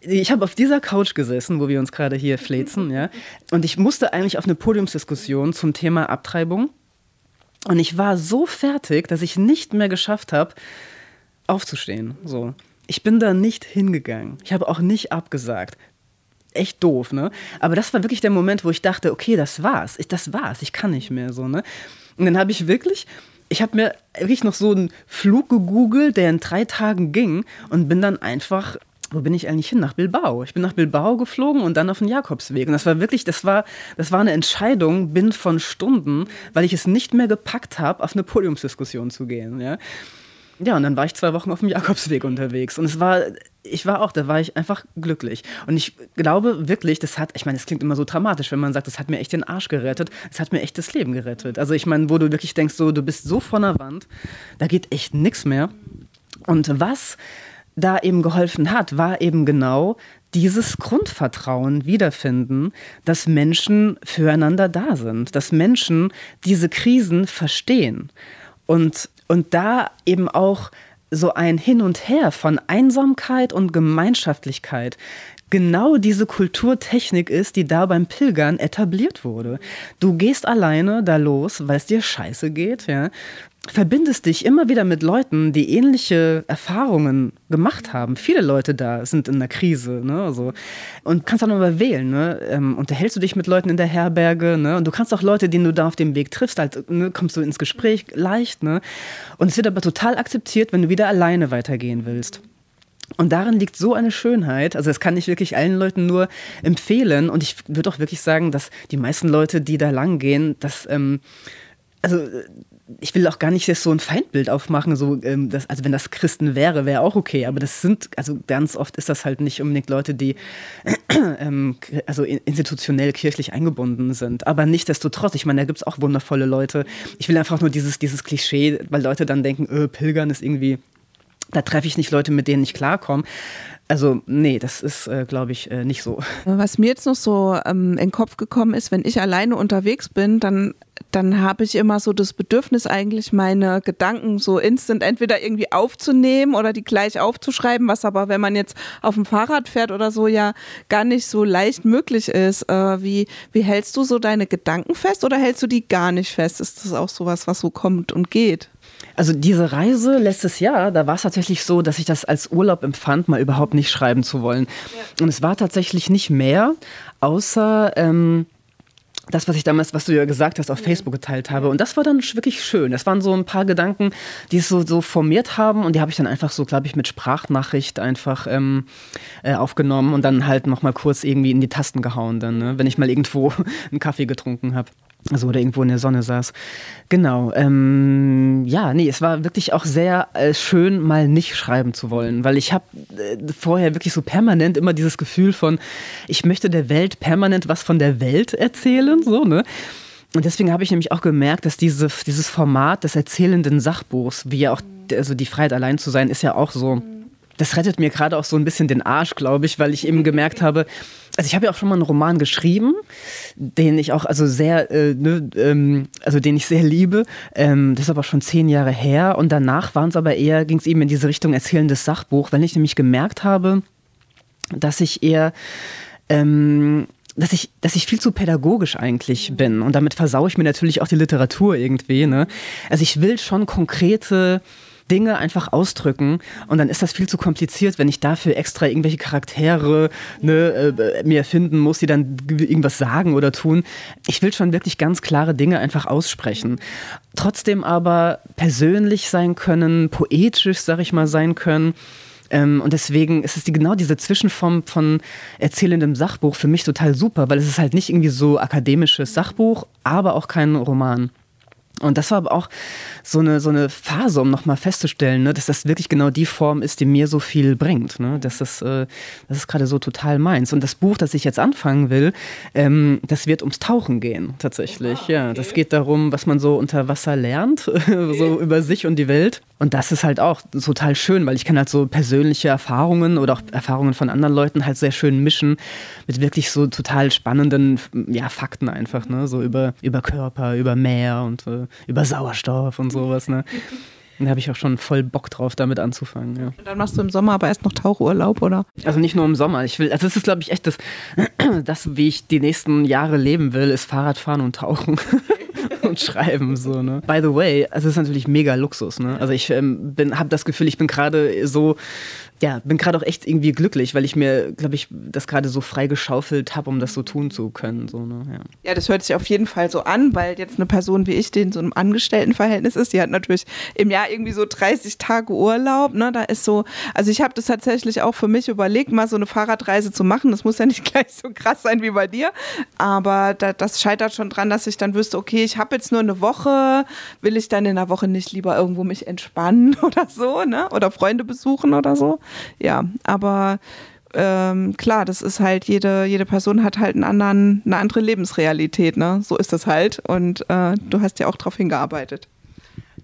Ich habe auf dieser Couch gesessen, wo wir uns gerade hier fläzen, ja. Und ich musste eigentlich auf eine Podiumsdiskussion zum Thema Abtreibung. Und ich war so fertig, dass ich nicht mehr geschafft habe, aufzustehen. So ich bin da nicht hingegangen. Ich habe auch nicht abgesagt. Echt doof, ne? Aber das war wirklich der Moment, wo ich dachte, okay, das war's. Ich, das war's. Ich kann nicht mehr so, ne? Und dann habe ich wirklich, ich habe mir wirklich noch so einen Flug gegoogelt, der in drei Tagen ging und bin dann einfach wo bin ich eigentlich hin? Nach Bilbao. Ich bin nach Bilbao geflogen und dann auf den Jakobsweg. Und das war wirklich, das war, das war eine Entscheidung bin von Stunden, weil ich es nicht mehr gepackt habe, auf eine Podiumsdiskussion zu gehen. Ja? Ja, und dann war ich zwei Wochen auf dem Jakobsweg unterwegs. Und es war, ich war auch, da war ich einfach glücklich. Und ich glaube wirklich, das hat, ich meine, es klingt immer so dramatisch, wenn man sagt, das hat mir echt den Arsch gerettet. Es hat mir echt das Leben gerettet. Also ich meine, wo du wirklich denkst, so, du bist so von der Wand, da geht echt nichts mehr. Und was da eben geholfen hat, war eben genau dieses Grundvertrauen wiederfinden, dass Menschen füreinander da sind, dass Menschen diese Krisen verstehen. Und und da eben auch so ein Hin und Her von Einsamkeit und Gemeinschaftlichkeit genau diese Kulturtechnik ist, die da beim Pilgern etabliert wurde. Du gehst alleine da los, weil es dir scheiße geht, ja verbindest dich immer wieder mit Leuten, die ähnliche Erfahrungen gemacht haben. Viele Leute da sind in der Krise, ne? Also, und kannst auch nochmal wählen, ne? Ähm, unterhältst du dich mit Leuten in der Herberge, ne? Und du kannst auch Leute, die du da auf dem Weg triffst, halt, ne? kommst du ins Gespräch leicht, ne? Und es wird aber total akzeptiert, wenn du wieder alleine weitergehen willst. Und darin liegt so eine Schönheit. Also das kann ich wirklich allen Leuten nur empfehlen. Und ich würde auch wirklich sagen, dass die meisten Leute, die da lang gehen, dass ähm, also ich will auch gar nicht so ein Feindbild aufmachen, so, ähm, das, also wenn das Christen wäre, wäre auch okay, aber das sind, also ganz oft ist das halt nicht unbedingt Leute, die ähm, also institutionell kirchlich eingebunden sind. Aber nichtsdestotrotz, ich meine, da gibt es auch wundervolle Leute. Ich will einfach nur dieses, dieses Klischee, weil Leute dann denken, öh, Pilgern ist irgendwie, da treffe ich nicht Leute, mit denen ich klarkomme. Also nee, das ist, äh, glaube ich, äh, nicht so. Was mir jetzt noch so ähm, in den Kopf gekommen ist, wenn ich alleine unterwegs bin, dann, dann habe ich immer so das Bedürfnis eigentlich meine Gedanken so instant entweder irgendwie aufzunehmen oder die gleich aufzuschreiben, was aber, wenn man jetzt auf dem Fahrrad fährt oder so, ja gar nicht so leicht möglich ist. Äh, wie, wie hältst du so deine Gedanken fest oder hältst du die gar nicht fest? Ist das auch sowas, was so kommt und geht? Also diese Reise letztes Jahr, da war es tatsächlich so, dass ich das als Urlaub empfand, mal überhaupt nicht schreiben zu wollen. Ja. Und es war tatsächlich nicht mehr, außer ähm, das, was ich damals, was du ja gesagt hast, auf Facebook geteilt habe. Und das war dann wirklich schön. Das waren so ein paar Gedanken, die es so, so formiert haben. Und die habe ich dann einfach so, glaube ich, mit Sprachnachricht einfach ähm, äh, aufgenommen und dann halt nochmal kurz irgendwie in die Tasten gehauen, dann, ne? wenn ich mal irgendwo einen Kaffee getrunken habe. Also oder irgendwo in der Sonne saß. Genau. Ähm, ja, nee, es war wirklich auch sehr äh, schön, mal nicht schreiben zu wollen, weil ich habe äh, vorher wirklich so permanent immer dieses Gefühl von, ich möchte der Welt permanent was von der Welt erzählen, so ne. Und deswegen habe ich nämlich auch gemerkt, dass diese, dieses Format des erzählenden Sachbuchs, wie ja auch also die Freiheit allein zu sein, ist ja auch so das rettet mir gerade auch so ein bisschen den Arsch, glaube ich, weil ich eben gemerkt habe, also ich habe ja auch schon mal einen Roman geschrieben, den ich auch also sehr, äh, ne, ähm, also den ich sehr liebe. Ähm, das ist aber schon zehn Jahre her und danach waren es aber eher, ging es eben in diese Richtung erzählendes Sachbuch, weil ich nämlich gemerkt habe, dass ich eher ähm, dass ich, dass ich viel zu pädagogisch eigentlich bin. Und damit versaue ich mir natürlich auch die Literatur irgendwie. Ne? Also ich will schon konkrete Dinge einfach ausdrücken und dann ist das viel zu kompliziert, wenn ich dafür extra irgendwelche Charaktere ne, äh, mir erfinden muss, die dann irgendwas sagen oder tun. Ich will schon wirklich ganz klare Dinge einfach aussprechen. Trotzdem aber persönlich sein können, poetisch, sag ich mal, sein können. Ähm, und deswegen ist es die, genau diese Zwischenform von erzählendem Sachbuch für mich total super, weil es ist halt nicht irgendwie so akademisches Sachbuch, aber auch kein Roman. Und das war aber auch so eine, so eine Phase, um nochmal festzustellen, ne, dass das wirklich genau die Form ist, die mir so viel bringt. Ne? Dass das, äh, das ist gerade so total meins. Und das Buch, das ich jetzt anfangen will, ähm, das wird ums Tauchen gehen, tatsächlich. Ah, ja, das geht darum, was man so unter Wasser lernt, so über sich und die Welt. Und das ist halt auch total schön, weil ich kann halt so persönliche Erfahrungen oder auch Erfahrungen von anderen Leuten halt sehr schön mischen mit wirklich so total spannenden ja, Fakten einfach, ne? So über, über Körper, über Meer und äh, über Sauerstoff und sowas, ne? Da habe ich auch schon voll Bock drauf, damit anzufangen. Ja. Dann machst du im Sommer aber erst noch Tauchurlaub, oder? Also nicht nur im Sommer. Ich will, also das ist, glaube ich, echt das, das, wie ich die nächsten Jahre leben will, ist Fahrradfahren und Tauchen. und schreiben so ne. By the way, es ist natürlich mega Luxus ne. Also ich ähm, habe das Gefühl, ich bin gerade so ja, bin gerade auch echt irgendwie glücklich, weil ich mir, glaube ich, das gerade so frei geschaufelt habe, um das so tun zu können. So, ne? ja. ja, das hört sich auf jeden Fall so an, weil jetzt eine Person wie ich, die in so einem Angestelltenverhältnis ist, die hat natürlich im Jahr irgendwie so 30 Tage Urlaub. Ne? Da ist so, also ich habe das tatsächlich auch für mich überlegt, mal so eine Fahrradreise zu machen. Das muss ja nicht gleich so krass sein wie bei dir, aber da, das scheitert schon dran, dass ich dann wüsste, okay, ich habe habe jetzt nur eine Woche, will ich dann in der Woche nicht lieber irgendwo mich entspannen oder so, ne? Oder Freunde besuchen oder so. Ja, aber ähm, klar, das ist halt, jede, jede Person hat halt einen anderen, eine andere Lebensrealität, ne? So ist das halt. Und äh, du hast ja auch darauf hingearbeitet.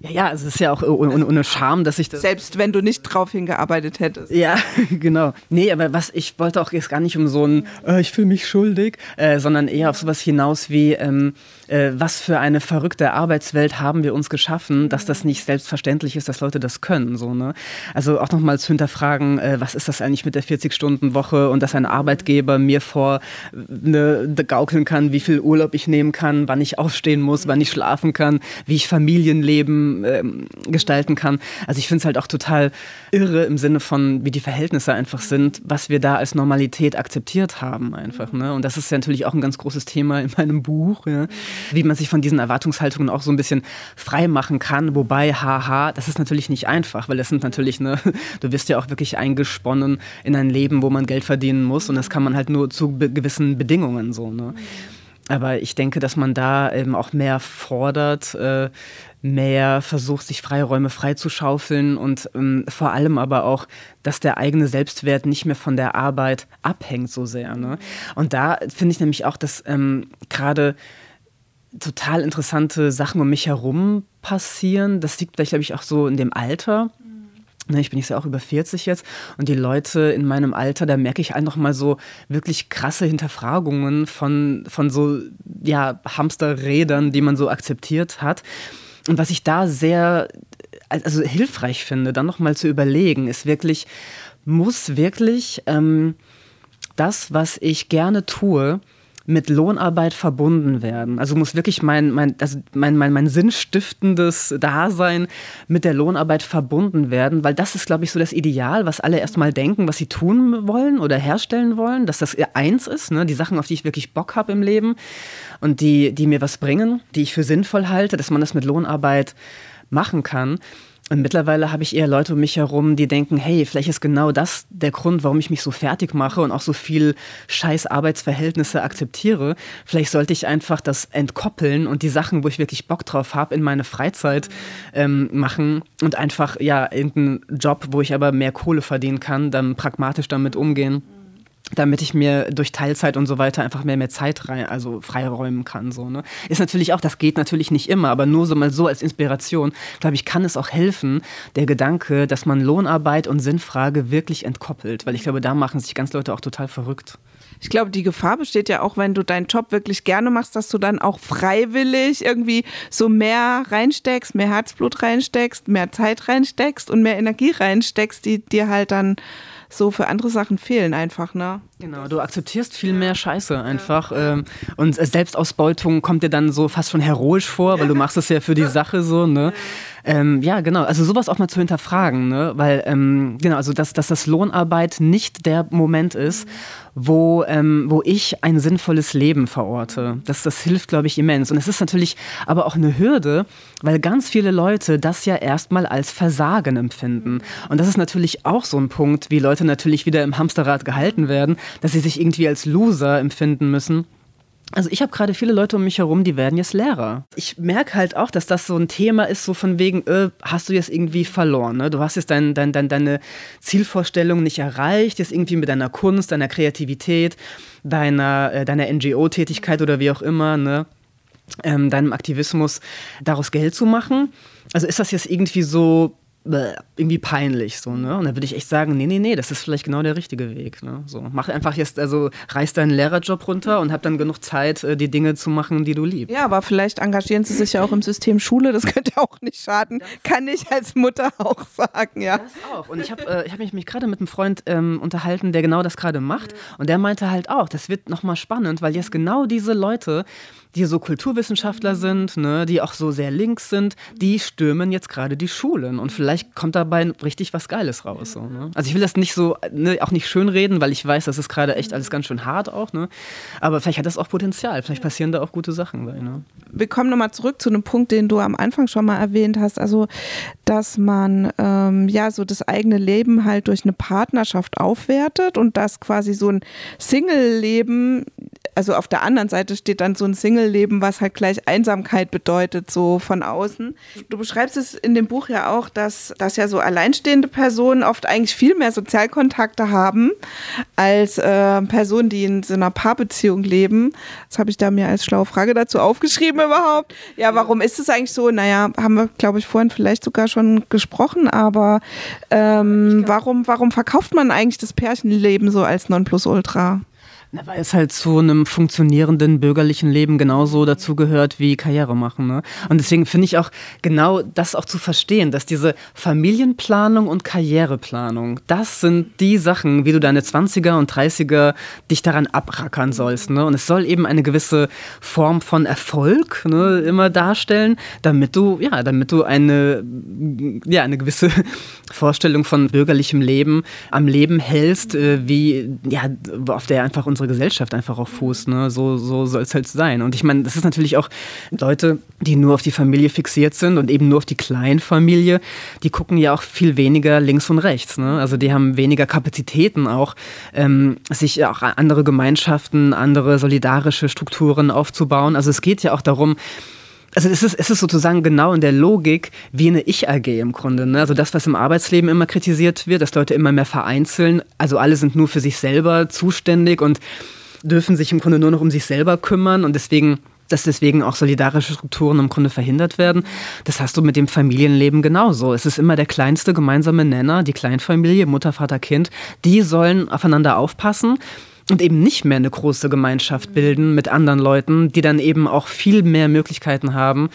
Ja, ja, es ist ja auch ohne, ohne Scham, dass ich das. Selbst wenn du nicht drauf hingearbeitet hättest. Ja, genau. Nee, aber was ich wollte auch jetzt gar nicht um so ein, äh, ich fühle mich schuldig, äh, sondern eher auf sowas hinaus wie, ähm, äh, was für eine verrückte Arbeitswelt haben wir uns geschaffen, dass das nicht selbstverständlich ist, dass Leute das können. So, ne? Also auch nochmal zu hinterfragen, äh, was ist das eigentlich mit der 40-Stunden-Woche und dass ein Arbeitgeber mir vor ne, gaukeln kann, wie viel Urlaub ich nehmen kann, wann ich aufstehen muss, wann ich schlafen kann, wie ich Familienleben äh, gestalten kann. Also ich finde es halt auch total irre im Sinne von, wie die Verhältnisse einfach sind, was wir da als Normalität akzeptiert haben einfach. Ne? Und das ist ja natürlich auch ein ganz großes Thema in meinem Buch. Ja? Wie man sich von diesen Erwartungshaltungen auch so ein bisschen frei machen kann. Wobei, haha, das ist natürlich nicht einfach, weil das sind natürlich, ne, du wirst ja auch wirklich eingesponnen in ein Leben, wo man Geld verdienen muss und das kann man halt nur zu be gewissen Bedingungen so. Ne? Aber ich denke, dass man da eben auch mehr fordert, äh, mehr versucht, sich Freiräume freizuschaufeln und ähm, vor allem aber auch, dass der eigene Selbstwert nicht mehr von der Arbeit abhängt so sehr. Ne? Und da finde ich nämlich auch, dass ähm, gerade total interessante Sachen um mich herum passieren. Das liegt vielleicht, glaube ich, auch so in dem Alter. Ne, ich bin jetzt ja auch über 40 jetzt und die Leute in meinem Alter, da merke ich einfach mal so wirklich krasse Hinterfragungen von, von so ja, Hamsterrädern, die man so akzeptiert hat. Und was ich da sehr also hilfreich finde, dann nochmal zu überlegen, ist wirklich, muss wirklich ähm, das, was ich gerne tue, mit Lohnarbeit verbunden werden. Also muss wirklich mein, mein, also mein, mein, mein sinnstiftendes Dasein mit der Lohnarbeit verbunden werden, weil das ist, glaube ich, so das Ideal, was alle erstmal denken, was sie tun wollen oder herstellen wollen, dass das eins ist, ne? die Sachen, auf die ich wirklich Bock habe im Leben und die, die mir was bringen, die ich für sinnvoll halte, dass man das mit Lohnarbeit machen kann. Und mittlerweile habe ich eher Leute um mich herum, die denken, hey, vielleicht ist genau das der Grund, warum ich mich so fertig mache und auch so viel scheiß Arbeitsverhältnisse akzeptiere. Vielleicht sollte ich einfach das entkoppeln und die Sachen, wo ich wirklich Bock drauf habe, in meine Freizeit ähm, machen und einfach ja irgendeinen Job, wo ich aber mehr Kohle verdienen kann, dann pragmatisch damit umgehen damit ich mir durch Teilzeit und so weiter einfach mehr mehr Zeit rein, also freiräumen kann. So, ne? Ist natürlich auch, das geht natürlich nicht immer, aber nur so mal so als Inspiration, glaube ich, kann es auch helfen, der Gedanke, dass man Lohnarbeit und Sinnfrage wirklich entkoppelt, weil ich glaube, da machen sich ganz Leute auch total verrückt. Ich glaube, die Gefahr besteht ja auch, wenn du deinen Job wirklich gerne machst, dass du dann auch freiwillig irgendwie so mehr reinsteckst, mehr Herzblut reinsteckst, mehr Zeit reinsteckst und mehr Energie reinsteckst, die dir halt dann so für andere Sachen fehlen einfach, ne? Genau, du akzeptierst viel mehr Scheiße einfach. Ja. Ähm, und Selbstausbeutung kommt dir dann so fast schon heroisch vor, weil du machst es ja für die Sache so, ne? Ähm, ja, genau. Also sowas auch mal zu hinterfragen, ne? Weil, ähm, genau, also dass, dass das Lohnarbeit nicht der Moment ist, wo, ähm, wo ich ein sinnvolles Leben verorte. Das, das hilft, glaube ich, immens. Und es ist natürlich aber auch eine Hürde, weil ganz viele Leute das ja erstmal als Versagen empfinden. Und das ist natürlich auch so ein Punkt, wie Leute natürlich wieder im Hamsterrad gehalten werden, dass sie sich irgendwie als Loser empfinden müssen. Also ich habe gerade viele Leute um mich herum, die werden jetzt Lehrer. Ich merke halt auch, dass das so ein Thema ist, so von wegen, äh, hast du jetzt irgendwie verloren. Ne? Du hast jetzt dein, dein, dein, deine Zielvorstellung nicht erreicht, jetzt irgendwie mit deiner Kunst, deiner Kreativität, deiner, äh, deiner NGO-Tätigkeit oder wie auch immer, ne? ähm, deinem Aktivismus, daraus Geld zu machen. Also ist das jetzt irgendwie so irgendwie peinlich so, ne? Und dann würde ich echt sagen, nee, nee, nee, das ist vielleicht genau der richtige Weg, ne? So, mach einfach jetzt, also reiß deinen Lehrerjob runter und hab dann genug Zeit, äh, die Dinge zu machen, die du liebst. Ja, aber vielleicht engagieren sie sich ja auch im System Schule, das könnte auch nicht schaden, das kann ich als Mutter auch sagen, ja. Das auch. Und ich habe äh, hab mich, mich gerade mit einem Freund ähm, unterhalten, der genau das gerade macht und der meinte halt auch, das wird nochmal spannend, weil jetzt genau diese Leute, die so Kulturwissenschaftler sind, ne, die auch so sehr links sind, die stürmen jetzt gerade die Schulen und vielleicht kommt dabei richtig was Geiles raus. So, ne? Also ich will das nicht so, ne, auch nicht schönreden, weil ich weiß, das ist gerade echt alles ganz schön hart auch, ne? aber vielleicht hat das auch Potenzial, vielleicht passieren da auch gute Sachen. Bei, ne? Wir kommen nochmal zurück zu einem Punkt, den du am Anfang schon mal erwähnt hast, also dass man ähm, ja so das eigene Leben halt durch eine Partnerschaft aufwertet und dass quasi so ein Single-Leben also auf der anderen Seite steht dann so ein Single-Leben, was halt gleich Einsamkeit bedeutet, so von außen. Du beschreibst es in dem Buch ja auch, dass, dass ja so alleinstehende Personen oft eigentlich viel mehr Sozialkontakte haben als äh, Personen, die in so einer Paarbeziehung leben. Das habe ich da mir als schlaue Frage dazu aufgeschrieben überhaupt. Ja, warum ist es eigentlich so? Naja, haben wir, glaube ich, vorhin vielleicht sogar schon gesprochen, aber ähm, warum, warum verkauft man eigentlich das Pärchenleben so als Nonplusultra? Na, weil es halt zu einem funktionierenden bürgerlichen Leben genauso dazugehört wie Karriere machen. Ne? Und deswegen finde ich auch genau das auch zu verstehen, dass diese Familienplanung und Karriereplanung, das sind die Sachen, wie du deine 20er und 30er dich daran abrackern sollst. Ne? Und es soll eben eine gewisse Form von Erfolg ne, immer darstellen, damit du, ja, damit du eine, ja, eine gewisse Vorstellung von bürgerlichem Leben am Leben hältst, äh, wie, ja, auf der einfach unsere unsere Gesellschaft einfach auf Fuß. Ne? So, so soll es halt sein. Und ich meine, das ist natürlich auch Leute, die nur auf die Familie fixiert sind und eben nur auf die Kleinfamilie, die gucken ja auch viel weniger links und rechts. Ne? Also die haben weniger Kapazitäten auch, ähm, sich auch andere Gemeinschaften, andere solidarische Strukturen aufzubauen. Also es geht ja auch darum, also es ist, es ist sozusagen genau in der Logik wie eine Ich-AG im Grunde. Ne? Also das, was im Arbeitsleben immer kritisiert wird, dass Leute immer mehr vereinzeln. Also alle sind nur für sich selber zuständig und dürfen sich im Grunde nur noch um sich selber kümmern und deswegen dass deswegen auch solidarische Strukturen im Grunde verhindert werden. Das hast du mit dem Familienleben genauso. Es ist immer der kleinste gemeinsame Nenner, die Kleinfamilie, Mutter, Vater, Kind. Die sollen aufeinander aufpassen und eben nicht mehr eine große Gemeinschaft bilden mit anderen Leuten, die dann eben auch viel mehr Möglichkeiten haben,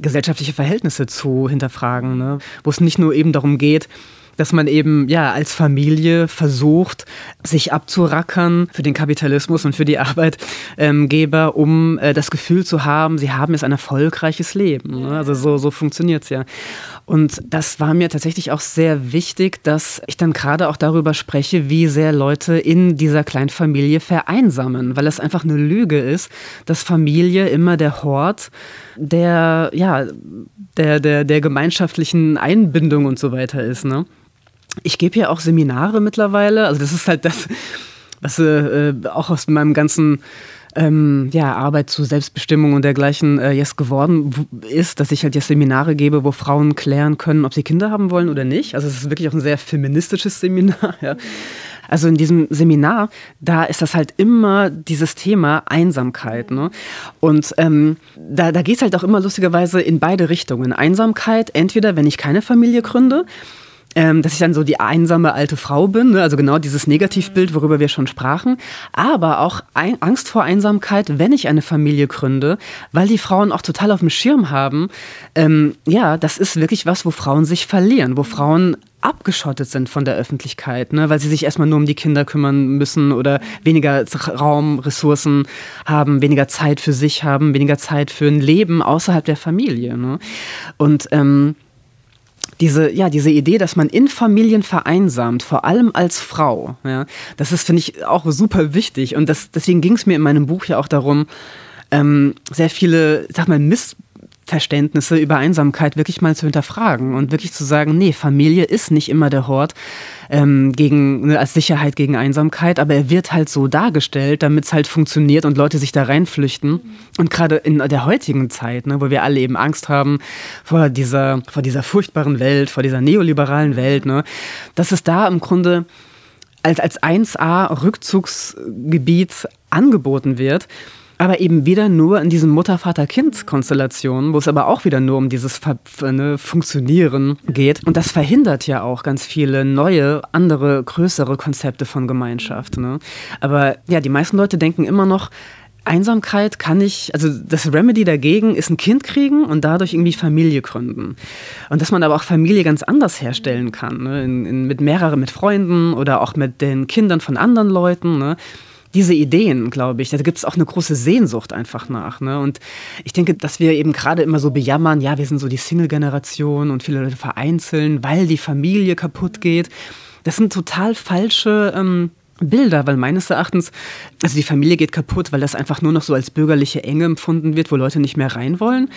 gesellschaftliche Verhältnisse zu hinterfragen, ne? wo es nicht nur eben darum geht, dass man eben ja als Familie versucht, sich abzurackern für den Kapitalismus und für die Arbeitgeber, um äh, das Gefühl zu haben, sie haben jetzt ein erfolgreiches Leben. Ne? Also so, so funktioniert es ja. Und das war mir tatsächlich auch sehr wichtig, dass ich dann gerade auch darüber spreche, wie sehr Leute in dieser Kleinfamilie vereinsamen, weil es einfach eine Lüge ist, dass Familie immer der Hort der, ja, der, der, der gemeinschaftlichen Einbindung und so weiter ist. Ne? Ich gebe ja auch Seminare mittlerweile. Also das ist halt das, was äh, auch aus meinem ganzen ähm, ja, Arbeit zu Selbstbestimmung und dergleichen äh, jetzt geworden ist, dass ich halt jetzt Seminare gebe, wo Frauen klären können, ob sie Kinder haben wollen oder nicht. Also es ist wirklich auch ein sehr feministisches Seminar. Ja. Also in diesem Seminar, da ist das halt immer dieses Thema Einsamkeit. Ne? Und ähm, da, da geht es halt auch immer lustigerweise in beide Richtungen. Einsamkeit, entweder wenn ich keine Familie gründe, ähm, dass ich dann so die einsame alte Frau bin, ne? also genau dieses Negativbild, worüber wir schon sprachen, aber auch ein, Angst vor Einsamkeit, wenn ich eine Familie gründe, weil die Frauen auch total auf dem Schirm haben, ähm, ja, das ist wirklich was, wo Frauen sich verlieren, wo Frauen abgeschottet sind von der Öffentlichkeit, ne? weil sie sich erstmal nur um die Kinder kümmern müssen oder weniger Raum, Ressourcen haben, weniger Zeit für sich haben, weniger Zeit für ein Leben außerhalb der Familie. Ne? Und ähm, diese, ja, diese Idee, dass man in Familien vereinsamt, vor allem als Frau, ja, das ist, finde ich, auch super wichtig. Und das, deswegen ging es mir in meinem Buch ja auch darum, ähm, sehr viele, sag mal, Missverständnisse über Einsamkeit wirklich mal zu hinterfragen und wirklich zu sagen, nee, Familie ist nicht immer der Hort, ähm, gegen, ne, als Sicherheit gegen Einsamkeit, aber er wird halt so dargestellt, damit es halt funktioniert und Leute sich da reinflüchten. Und gerade in der heutigen Zeit, ne, wo wir alle eben Angst haben vor dieser, vor dieser furchtbaren Welt, vor dieser neoliberalen Welt, ne, dass es da im Grunde als, als 1A-Rückzugsgebiet angeboten wird aber eben wieder nur in diesen Mutter-Vater-Kind-Konstellationen, wo es aber auch wieder nur um dieses ne, Funktionieren geht. Und das verhindert ja auch ganz viele neue, andere, größere Konzepte von Gemeinschaft. Ne? Aber ja, die meisten Leute denken immer noch, Einsamkeit kann ich, also das Remedy dagegen ist ein Kind kriegen und dadurch irgendwie Familie gründen. Und dass man aber auch Familie ganz anders herstellen kann, ne? in, in, mit mehreren, mit Freunden oder auch mit den Kindern von anderen Leuten. Ne? Diese Ideen, glaube ich, da gibt es auch eine große Sehnsucht einfach nach. Ne? Und ich denke, dass wir eben gerade immer so bejammern, ja, wir sind so die Single-Generation und viele Leute vereinzeln, weil die Familie kaputt geht. Das sind total falsche ähm, Bilder, weil meines Erachtens, also die Familie geht kaputt, weil das einfach nur noch so als bürgerliche Enge empfunden wird, wo Leute nicht mehr rein wollen.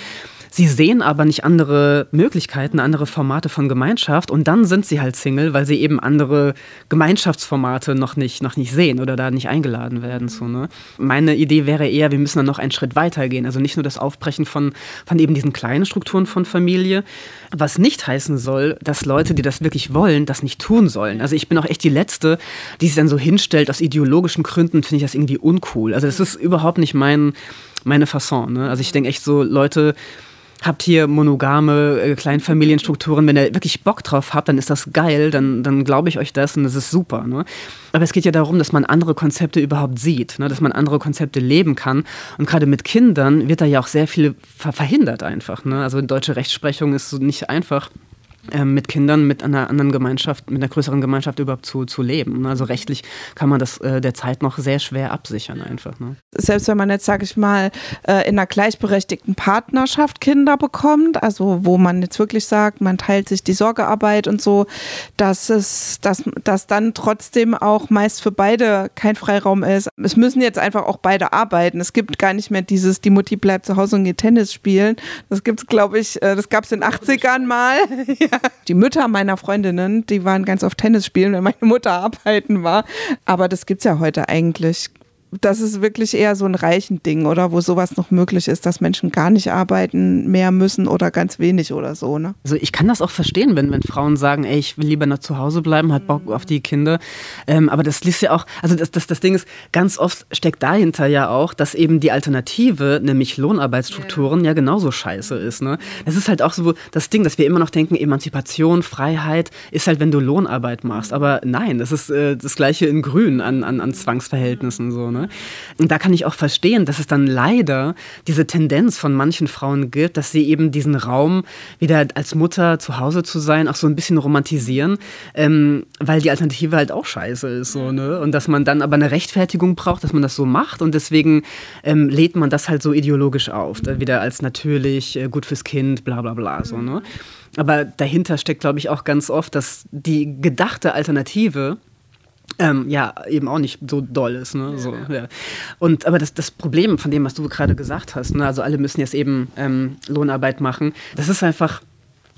Sie sehen aber nicht andere Möglichkeiten, andere Formate von Gemeinschaft und dann sind sie halt Single, weil sie eben andere Gemeinschaftsformate noch nicht, noch nicht sehen oder da nicht eingeladen werden. So, ne? Meine Idee wäre eher, wir müssen dann noch einen Schritt weiter gehen. Also nicht nur das Aufbrechen von, von eben diesen kleinen Strukturen von Familie, was nicht heißen soll, dass Leute, die das wirklich wollen, das nicht tun sollen. Also ich bin auch echt die Letzte, die sich dann so hinstellt, aus ideologischen Gründen finde ich das irgendwie uncool. Also das ist überhaupt nicht mein, meine Fasson. Ne? Also ich denke echt so, Leute, habt hier monogame äh, Kleinfamilienstrukturen. Wenn ihr wirklich Bock drauf habt, dann ist das geil, dann, dann glaube ich euch das und das ist super. Ne? Aber es geht ja darum, dass man andere Konzepte überhaupt sieht, ne? dass man andere Konzepte leben kann. Und gerade mit Kindern wird da ja auch sehr viel ver verhindert einfach. Ne? Also deutsche Rechtsprechung ist so nicht einfach mit Kindern, mit einer anderen Gemeinschaft, mit einer größeren Gemeinschaft überhaupt zu, zu leben. Also rechtlich kann man das äh, derzeit noch sehr schwer absichern einfach. Ne? Selbst wenn man jetzt, sage ich mal, äh, in einer gleichberechtigten Partnerschaft Kinder bekommt, also wo man jetzt wirklich sagt, man teilt sich die Sorgearbeit und so, dass es, dass, dass dann trotzdem auch meist für beide kein Freiraum ist. Es müssen jetzt einfach auch beide arbeiten. Es gibt gar nicht mehr dieses, die Mutti bleibt zu Hause und geht Tennis spielen. Das gibt es, glaube ich, äh, das gab es in den 80ern mal. ja. Die Mütter meiner Freundinnen, die waren ganz oft Tennis spielen, wenn meine Mutter arbeiten war. Aber das gibt es ja heute eigentlich das ist wirklich eher so ein reichen Ding, oder wo sowas noch möglich ist, dass Menschen gar nicht arbeiten mehr müssen oder ganz wenig oder so. Ne? Also ich kann das auch verstehen, wenn, wenn Frauen sagen, ey, ich will lieber noch zu Hause bleiben, hat Bock auf die Kinder. Ähm, aber das liest ja auch, also das, das, das Ding ist, ganz oft steckt dahinter ja auch, dass eben die Alternative, nämlich Lohnarbeitsstrukturen, ja, ja genauso scheiße ist. Ne? Das ist halt auch so das Ding, dass wir immer noch denken, Emanzipation, Freiheit ist halt, wenn du Lohnarbeit machst. Aber nein, das ist äh, das Gleiche in Grün an, an, an Zwangsverhältnissen. So, ne? Und da kann ich auch verstehen, dass es dann leider diese Tendenz von manchen Frauen gibt, dass sie eben diesen Raum wieder als Mutter zu Hause zu sein auch so ein bisschen romantisieren, ähm, weil die Alternative halt auch scheiße ist. So, ne? Und dass man dann aber eine Rechtfertigung braucht, dass man das so macht und deswegen ähm, lädt man das halt so ideologisch auf, wieder als natürlich, äh, gut fürs Kind, bla bla bla. So, ne? Aber dahinter steckt, glaube ich, auch ganz oft, dass die gedachte Alternative ähm, ja, eben auch nicht so doll ist. Ne? So, ja. Und aber das, das Problem von dem, was du gerade gesagt hast, ne? also alle müssen jetzt eben ähm, Lohnarbeit machen, das ist einfach,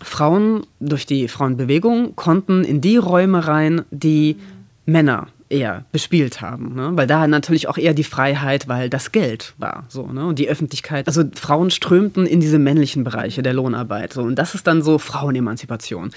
Frauen durch die Frauenbewegung konnten in die Räume rein, die mhm. Männer eher bespielt haben, ne? weil da natürlich auch eher die Freiheit, weil das Geld war so ne? und die Öffentlichkeit. Also Frauen strömten in diese männlichen Bereiche der Lohnarbeit so und das ist dann so Frauenemanzipation.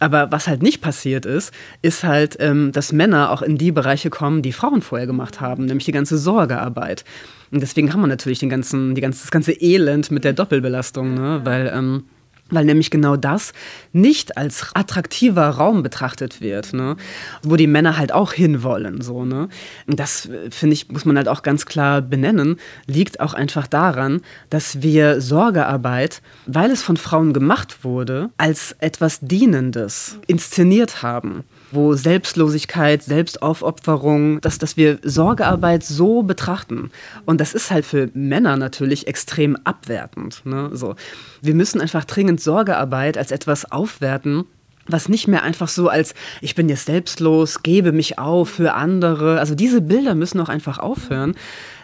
Aber was halt nicht passiert ist, ist halt, ähm, dass Männer auch in die Bereiche kommen, die Frauen vorher gemacht haben, nämlich die ganze Sorgearbeit. Und deswegen haben wir natürlich den ganzen, die ganze, das ganze Elend mit der Doppelbelastung, ne? weil ähm, weil nämlich genau das nicht als attraktiver Raum betrachtet wird, ne? wo die Männer halt auch hinwollen. So, ne? Und das, finde ich, muss man halt auch ganz klar benennen, liegt auch einfach daran, dass wir Sorgearbeit, weil es von Frauen gemacht wurde, als etwas Dienendes inszeniert haben wo Selbstlosigkeit, Selbstaufopferung, dass, dass wir Sorgearbeit so betrachten. Und das ist halt für Männer natürlich extrem abwertend. Ne? So. Wir müssen einfach dringend Sorgearbeit als etwas aufwerten, was nicht mehr einfach so als ich bin jetzt selbstlos, gebe mich auf für andere. Also diese Bilder müssen auch einfach aufhören.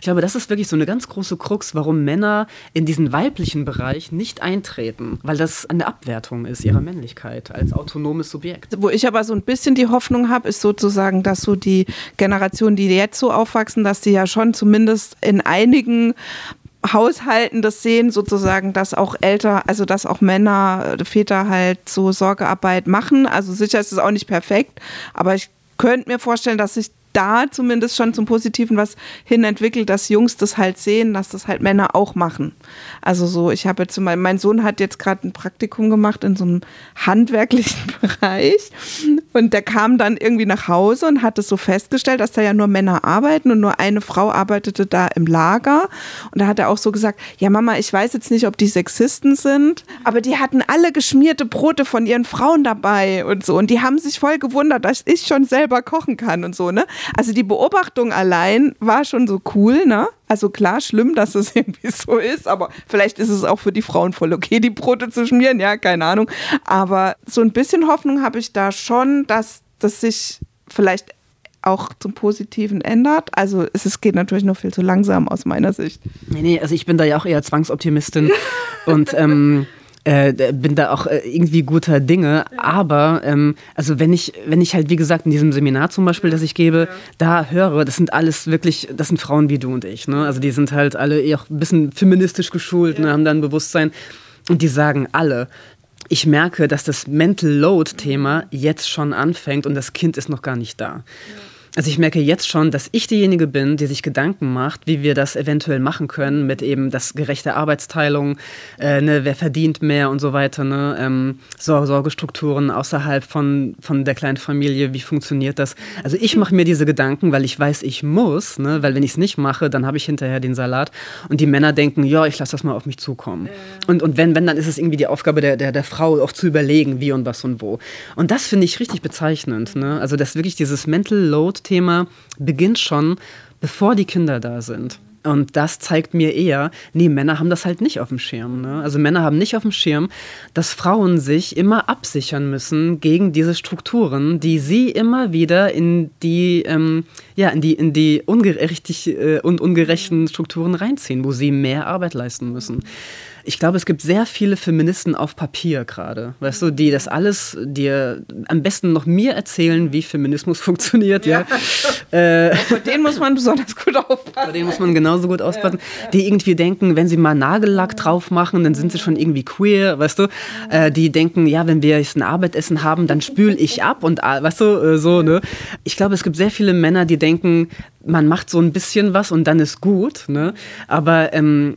Ich glaube, das ist wirklich so eine ganz große Krux, warum Männer in diesen weiblichen Bereich nicht eintreten, weil das eine Abwertung ist ihrer Männlichkeit als autonomes Subjekt. Wo ich aber so ein bisschen die Hoffnung habe, ist sozusagen, dass so die Generationen, die jetzt so aufwachsen, dass die ja schon zumindest in einigen Haushalten das sehen, sozusagen, dass auch älter, also dass auch Männer, äh, Väter halt so Sorgearbeit machen. Also sicher ist es auch nicht perfekt, aber ich könnte mir vorstellen, dass sich da zumindest schon zum Positiven was hin entwickelt, dass Jungs das halt sehen, dass das halt Männer auch machen. Also so, ich habe jetzt mein, mein Sohn hat jetzt gerade ein Praktikum gemacht in so einem handwerklichen Bereich und der kam dann irgendwie nach Hause und hat es so festgestellt, dass da ja nur Männer arbeiten und nur eine Frau arbeitete da im Lager und da hat er auch so gesagt, ja Mama, ich weiß jetzt nicht, ob die Sexisten sind, aber die hatten alle geschmierte Brote von ihren Frauen dabei und so und die haben sich voll gewundert, dass ich schon selber kochen kann und so, ne? Also die Beobachtung allein war schon so cool, ne? Also klar, schlimm, dass es irgendwie so ist, aber vielleicht ist es auch für die Frauen voll okay, die Brote zu schmieren, ja, keine Ahnung. Aber so ein bisschen Hoffnung habe ich da schon, dass das sich vielleicht auch zum Positiven ändert. Also es, es geht natürlich noch viel zu langsam aus meiner Sicht. Nee, nee, also ich bin da ja auch eher Zwangsoptimistin und ähm, äh, bin da auch äh, irgendwie guter Dinge. Aber ähm, also wenn ich, wenn ich halt, wie gesagt, in diesem Seminar zum Beispiel, das ich gebe, da höre, das sind alles wirklich, das sind Frauen wie du und ich. Ne? Also die sind halt alle eher auch ein bisschen feministisch geschult, ne? haben da ein Bewusstsein. Und die sagen alle, ich merke, dass das Mental Load-Thema jetzt schon anfängt und das Kind ist noch gar nicht da. Ja. Also ich merke jetzt schon, dass ich diejenige bin, die sich Gedanken macht, wie wir das eventuell machen können mit eben das gerechte Arbeitsteilung, äh, ne, wer verdient mehr und so weiter, ne, ähm, Sorgestrukturen außerhalb von, von der kleinen Familie, wie funktioniert das? Also ich mache mir diese Gedanken, weil ich weiß, ich muss, ne, weil wenn ich es nicht mache, dann habe ich hinterher den Salat und die Männer denken, ja, ich lasse das mal auf mich zukommen. Und, und wenn, wenn, dann ist es irgendwie die Aufgabe der, der, der Frau auch zu überlegen, wie und was und wo. Und das finde ich richtig bezeichnend. Ne? Also dass wirklich dieses Mental Load Thema beginnt schon, bevor die Kinder da sind. Und das zeigt mir eher, nee, Männer haben das halt nicht auf dem Schirm. Ne? Also Männer haben nicht auf dem Schirm, dass Frauen sich immer absichern müssen gegen diese Strukturen, die sie immer wieder in die, ähm, ja, in die, in die ungerechtig äh, und ungerechten Strukturen reinziehen, wo sie mehr Arbeit leisten müssen ich glaube, es gibt sehr viele Feministen auf Papier gerade, weißt du, die das alles dir am besten noch mir erzählen, wie Feminismus funktioniert. Ja. ja. Äh, Vor denen muss man besonders gut aufpassen. Vor denen muss man genauso gut aufpassen. Ja. Die irgendwie denken, wenn sie mal Nagellack drauf machen, dann sind sie schon irgendwie queer, weißt du. Äh, die denken, ja, wenn wir jetzt ein Abendessen haben, dann spül ich ab und weißt du, äh, so, ne. Ich glaube, es gibt sehr viele Männer, die denken, man macht so ein bisschen was und dann ist gut. Ne? Aber ähm,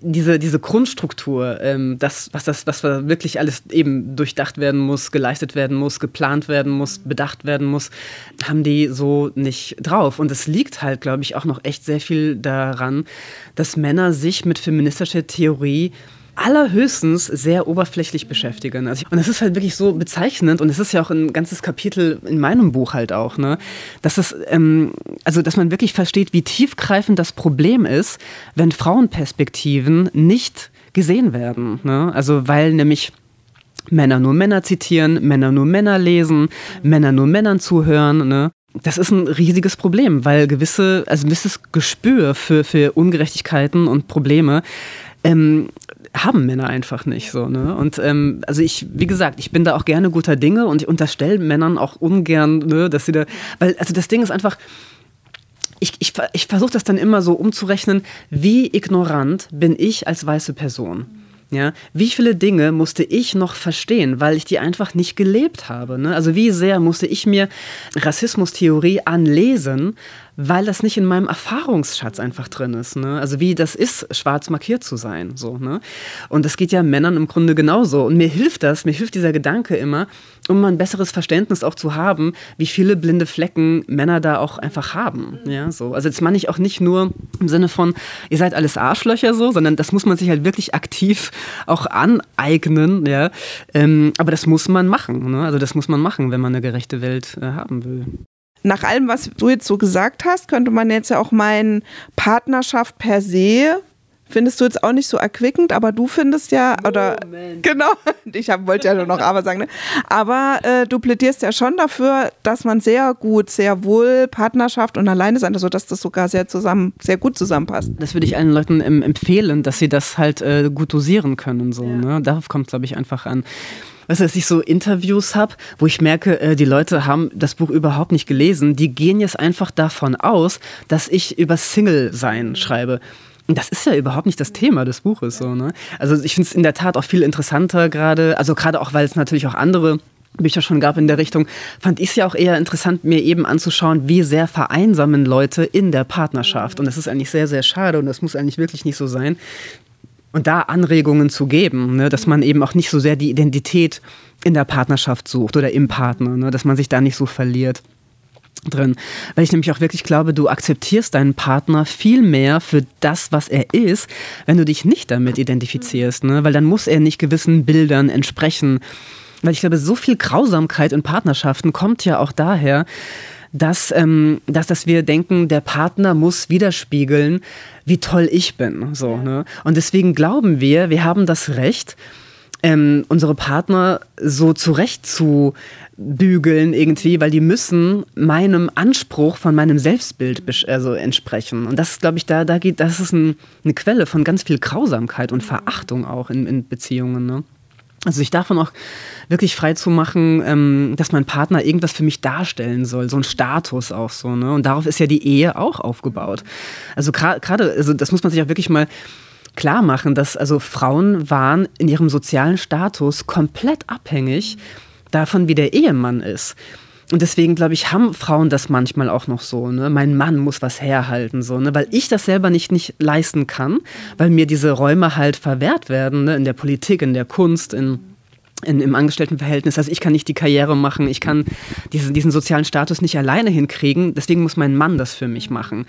diese, diese Grundstruktur, ähm, das, was, das, was wirklich alles eben durchdacht werden muss, geleistet werden muss, geplant werden muss, bedacht werden muss, haben die so nicht drauf. Und es liegt halt, glaube ich, auch noch echt sehr viel daran, dass Männer sich mit feministischer Theorie allerhöchstens sehr oberflächlich beschäftigen. Also, und das ist halt wirklich so bezeichnend und es ist ja auch ein ganzes Kapitel in meinem Buch halt auch, ne, dass es, ähm, also dass man wirklich versteht, wie tiefgreifend das Problem ist, wenn Frauenperspektiven nicht gesehen werden. Ne? Also weil nämlich Männer nur Männer zitieren, Männer nur Männer lesen, Männer nur Männern zuhören. Ne? Das ist ein riesiges Problem, weil gewisse, also ein gewisses Gespür für, für Ungerechtigkeiten und Probleme ähm, haben Männer einfach nicht so. Ne? Und ähm, also ich, wie gesagt, ich bin da auch gerne guter Dinge und ich unterstelle Männern auch ungern, ne, dass sie da, weil also das Ding ist einfach, ich, ich, ich versuche das dann immer so umzurechnen, wie ignorant bin ich als weiße Person. Ja, wie viele Dinge musste ich noch verstehen, weil ich die einfach nicht gelebt habe? Ne? Also wie sehr musste ich mir Rassismustheorie anlesen, weil das nicht in meinem Erfahrungsschatz einfach drin ist. Ne? Also wie das ist, schwarz markiert zu sein. So, ne? Und das geht ja Männern im Grunde genauso. Und mir hilft das, mir hilft dieser Gedanke immer, um mal ein besseres Verständnis auch zu haben, wie viele blinde Flecken Männer da auch einfach haben. Ja, so. Also das meine ich auch nicht nur im Sinne von, ihr seid alles Arschlöcher so, sondern das muss man sich halt wirklich aktiv auch aneignen. Ja? Ähm, aber das muss man machen. Ne? Also das muss man machen, wenn man eine gerechte Welt äh, haben will nach allem, was du jetzt so gesagt hast, könnte man jetzt ja auch meinen, Partnerschaft per se findest du jetzt auch nicht so erquickend, aber du findest ja, oder Moment. genau, ich hab, wollte ja nur noch aber sagen, ne? aber äh, du plädierst ja schon dafür, dass man sehr gut, sehr wohl Partnerschaft und alleine sein, also dass das sogar sehr zusammen, sehr gut zusammenpasst. Das würde ich allen Leuten empfehlen, dass sie das halt äh, gut dosieren können, so, ja. ne? Darauf kommt es, glaube ich, einfach an weißt du, dass ich so Interviews habe, wo ich merke, äh, die Leute haben das Buch überhaupt nicht gelesen. Die gehen jetzt einfach davon aus, dass ich über Single-Sein schreibe. Und das ist ja überhaupt nicht das Thema des Buches. So, ne? Also ich finde es in der Tat auch viel interessanter gerade, also gerade auch, weil es natürlich auch andere Bücher schon gab in der Richtung, fand ich es ja auch eher interessant, mir eben anzuschauen, wie sehr vereinsamen Leute in der Partnerschaft. Und das ist eigentlich sehr, sehr schade und das muss eigentlich wirklich nicht so sein und da Anregungen zu geben, ne, dass man eben auch nicht so sehr die Identität in der Partnerschaft sucht oder im Partner, ne, dass man sich da nicht so verliert drin. Weil ich nämlich auch wirklich glaube, du akzeptierst deinen Partner viel mehr für das, was er ist, wenn du dich nicht damit identifizierst. Ne? Weil dann muss er nicht gewissen Bildern entsprechen. Weil ich glaube, so viel Grausamkeit in Partnerschaften kommt ja auch daher, dass, ähm, dass, dass wir denken, der Partner muss widerspiegeln, wie toll ich bin. So, ne? Und deswegen glauben wir, wir haben das Recht, ähm, unsere Partner so zurecht zu bügeln irgendwie, weil die müssen meinem Anspruch von meinem Selbstbild also entsprechen. Und das ist, glaube ich, da, da geht, das ist ein, eine Quelle von ganz viel Grausamkeit und Verachtung auch in, in Beziehungen. Ne? Also sich davon auch wirklich frei zu machen, ähm, dass mein Partner irgendwas für mich darstellen soll, so ein Status auch so. Ne? Und darauf ist ja die Ehe auch aufgebaut. Also gerade, also das muss man sich auch wirklich mal klar machen, dass also Frauen waren in ihrem sozialen Status komplett abhängig davon, wie der Ehemann ist. Und deswegen, glaube ich, haben Frauen das manchmal auch noch so. Ne? Mein Mann muss was herhalten, so, ne? weil ich das selber nicht, nicht leisten kann, weil mir diese Räume halt verwehrt werden, ne? in der Politik, in der Kunst, in, in, im Angestelltenverhältnis. Also ich kann nicht die Karriere machen, ich kann diesen, diesen sozialen Status nicht alleine hinkriegen. Deswegen muss mein Mann das für mich machen.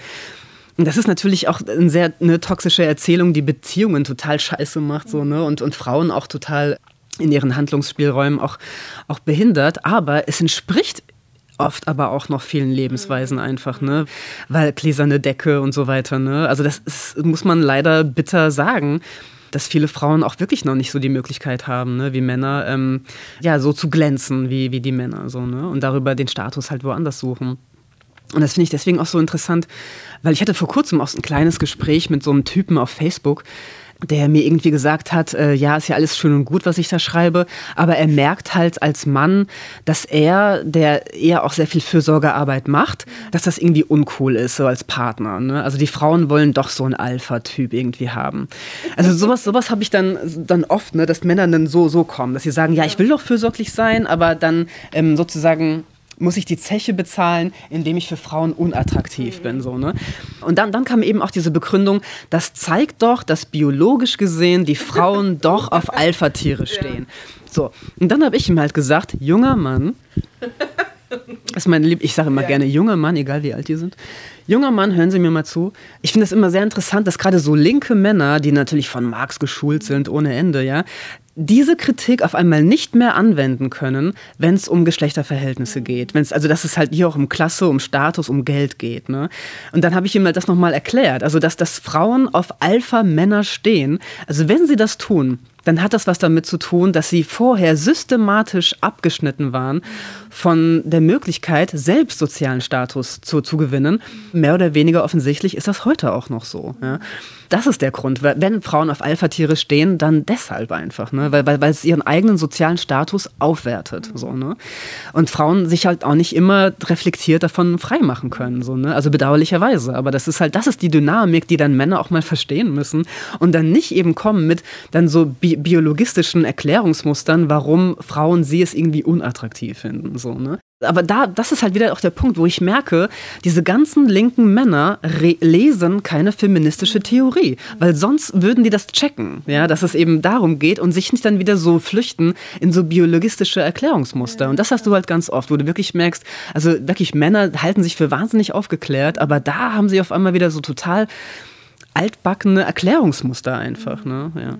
Und das ist natürlich auch eine sehr eine toxische Erzählung, die Beziehungen total scheiße macht so, ne? und, und Frauen auch total in ihren Handlungsspielräumen auch, auch behindert. Aber es entspricht oft aber auch noch vielen Lebensweisen einfach, ne? Weil gläserne Decke und so weiter, ne? Also das ist, muss man leider bitter sagen dass viele Frauen auch wirklich noch nicht so die Möglichkeit haben, ne, wie Männer, ähm, ja, so zu glänzen wie, wie die Männer, so, ne, und darüber den Status halt woanders suchen. Und das finde ich deswegen auch so interessant, weil ich hatte vor kurzem auch ein kleines Gespräch mit so einem Typen auf Facebook, der mir irgendwie gesagt hat, äh, ja, ist ja alles schön und gut, was ich da schreibe, aber er merkt halt als Mann, dass er, der eher auch sehr viel Fürsorgearbeit macht, dass das irgendwie uncool ist, so als Partner. Ne? Also die Frauen wollen doch so einen Alpha-Typ irgendwie haben. Also sowas, sowas habe ich dann, dann oft, ne, dass Männer dann so, so kommen, dass sie sagen, ja, ich will doch fürsorglich sein, aber dann ähm, sozusagen muss ich die Zeche bezahlen, indem ich für Frauen unattraktiv bin. So, ne? Und dann, dann kam eben auch diese Begründung, das zeigt doch, dass biologisch gesehen die Frauen doch auf Alpha-Tiere stehen. So, und dann habe ich ihm halt gesagt, junger Mann, das ist mein Lieb ich sage immer ja. gerne junger Mann, egal wie alt die sind. Junger Mann, hören Sie mir mal zu. Ich finde es immer sehr interessant, dass gerade so linke Männer, die natürlich von Marx geschult sind ohne Ende, ja, diese Kritik auf einmal nicht mehr anwenden können, wenn es um Geschlechterverhältnisse geht. Wenn's, also dass es halt hier auch um Klasse, um Status, um Geld geht. Ne? Und dann habe ich ihm halt das nochmal erklärt. Also dass, dass Frauen auf Alpha-Männer stehen. Also wenn sie das tun, dann hat das was damit zu tun, dass sie vorher systematisch abgeschnitten waren von der Möglichkeit, selbst sozialen Status zu, zu gewinnen. Mehr oder weniger offensichtlich ist das heute auch noch so. Ja. Das ist der Grund. Wenn Frauen auf Alpha-Tiere stehen, dann deshalb einfach, ne? weil, weil, weil es ihren eigenen sozialen Status aufwertet. So, ne? Und Frauen sich halt auch nicht immer reflektiert davon freimachen können. So, ne? Also bedauerlicherweise. Aber das ist halt, das ist die Dynamik, die dann Männer auch mal verstehen müssen und dann nicht eben kommen mit dann so bi biologistischen Erklärungsmustern, warum Frauen sie es irgendwie unattraktiv finden. So, ne? Aber da, das ist halt wieder auch der Punkt, wo ich merke, diese ganzen linken Männer lesen keine feministische Theorie, weil sonst würden die das checken, ja, dass es eben darum geht und sich nicht dann wieder so flüchten in so biologistische Erklärungsmuster. Und das hast du halt ganz oft, wo du wirklich merkst, also wirklich Männer halten sich für wahnsinnig aufgeklärt, aber da haben sie auf einmal wieder so total altbackene Erklärungsmuster einfach, ne, ja.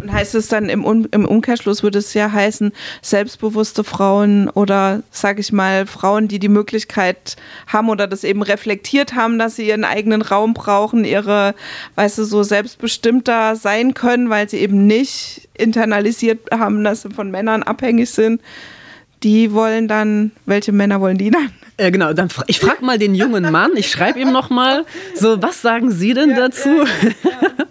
Und heißt es dann im, um im Umkehrschluss, würde es ja heißen, selbstbewusste Frauen oder, sag ich mal, Frauen, die die Möglichkeit haben oder das eben reflektiert haben, dass sie ihren eigenen Raum brauchen, ihre, weißt du, so selbstbestimmter sein können, weil sie eben nicht internalisiert haben, dass sie von Männern abhängig sind. Die wollen dann, welche Männer wollen die dann? Äh, genau, dann fra ich frage mal den jungen Mann, ich schreibe ihm nochmal, so, was sagen Sie denn ja, dazu? Ja, ja.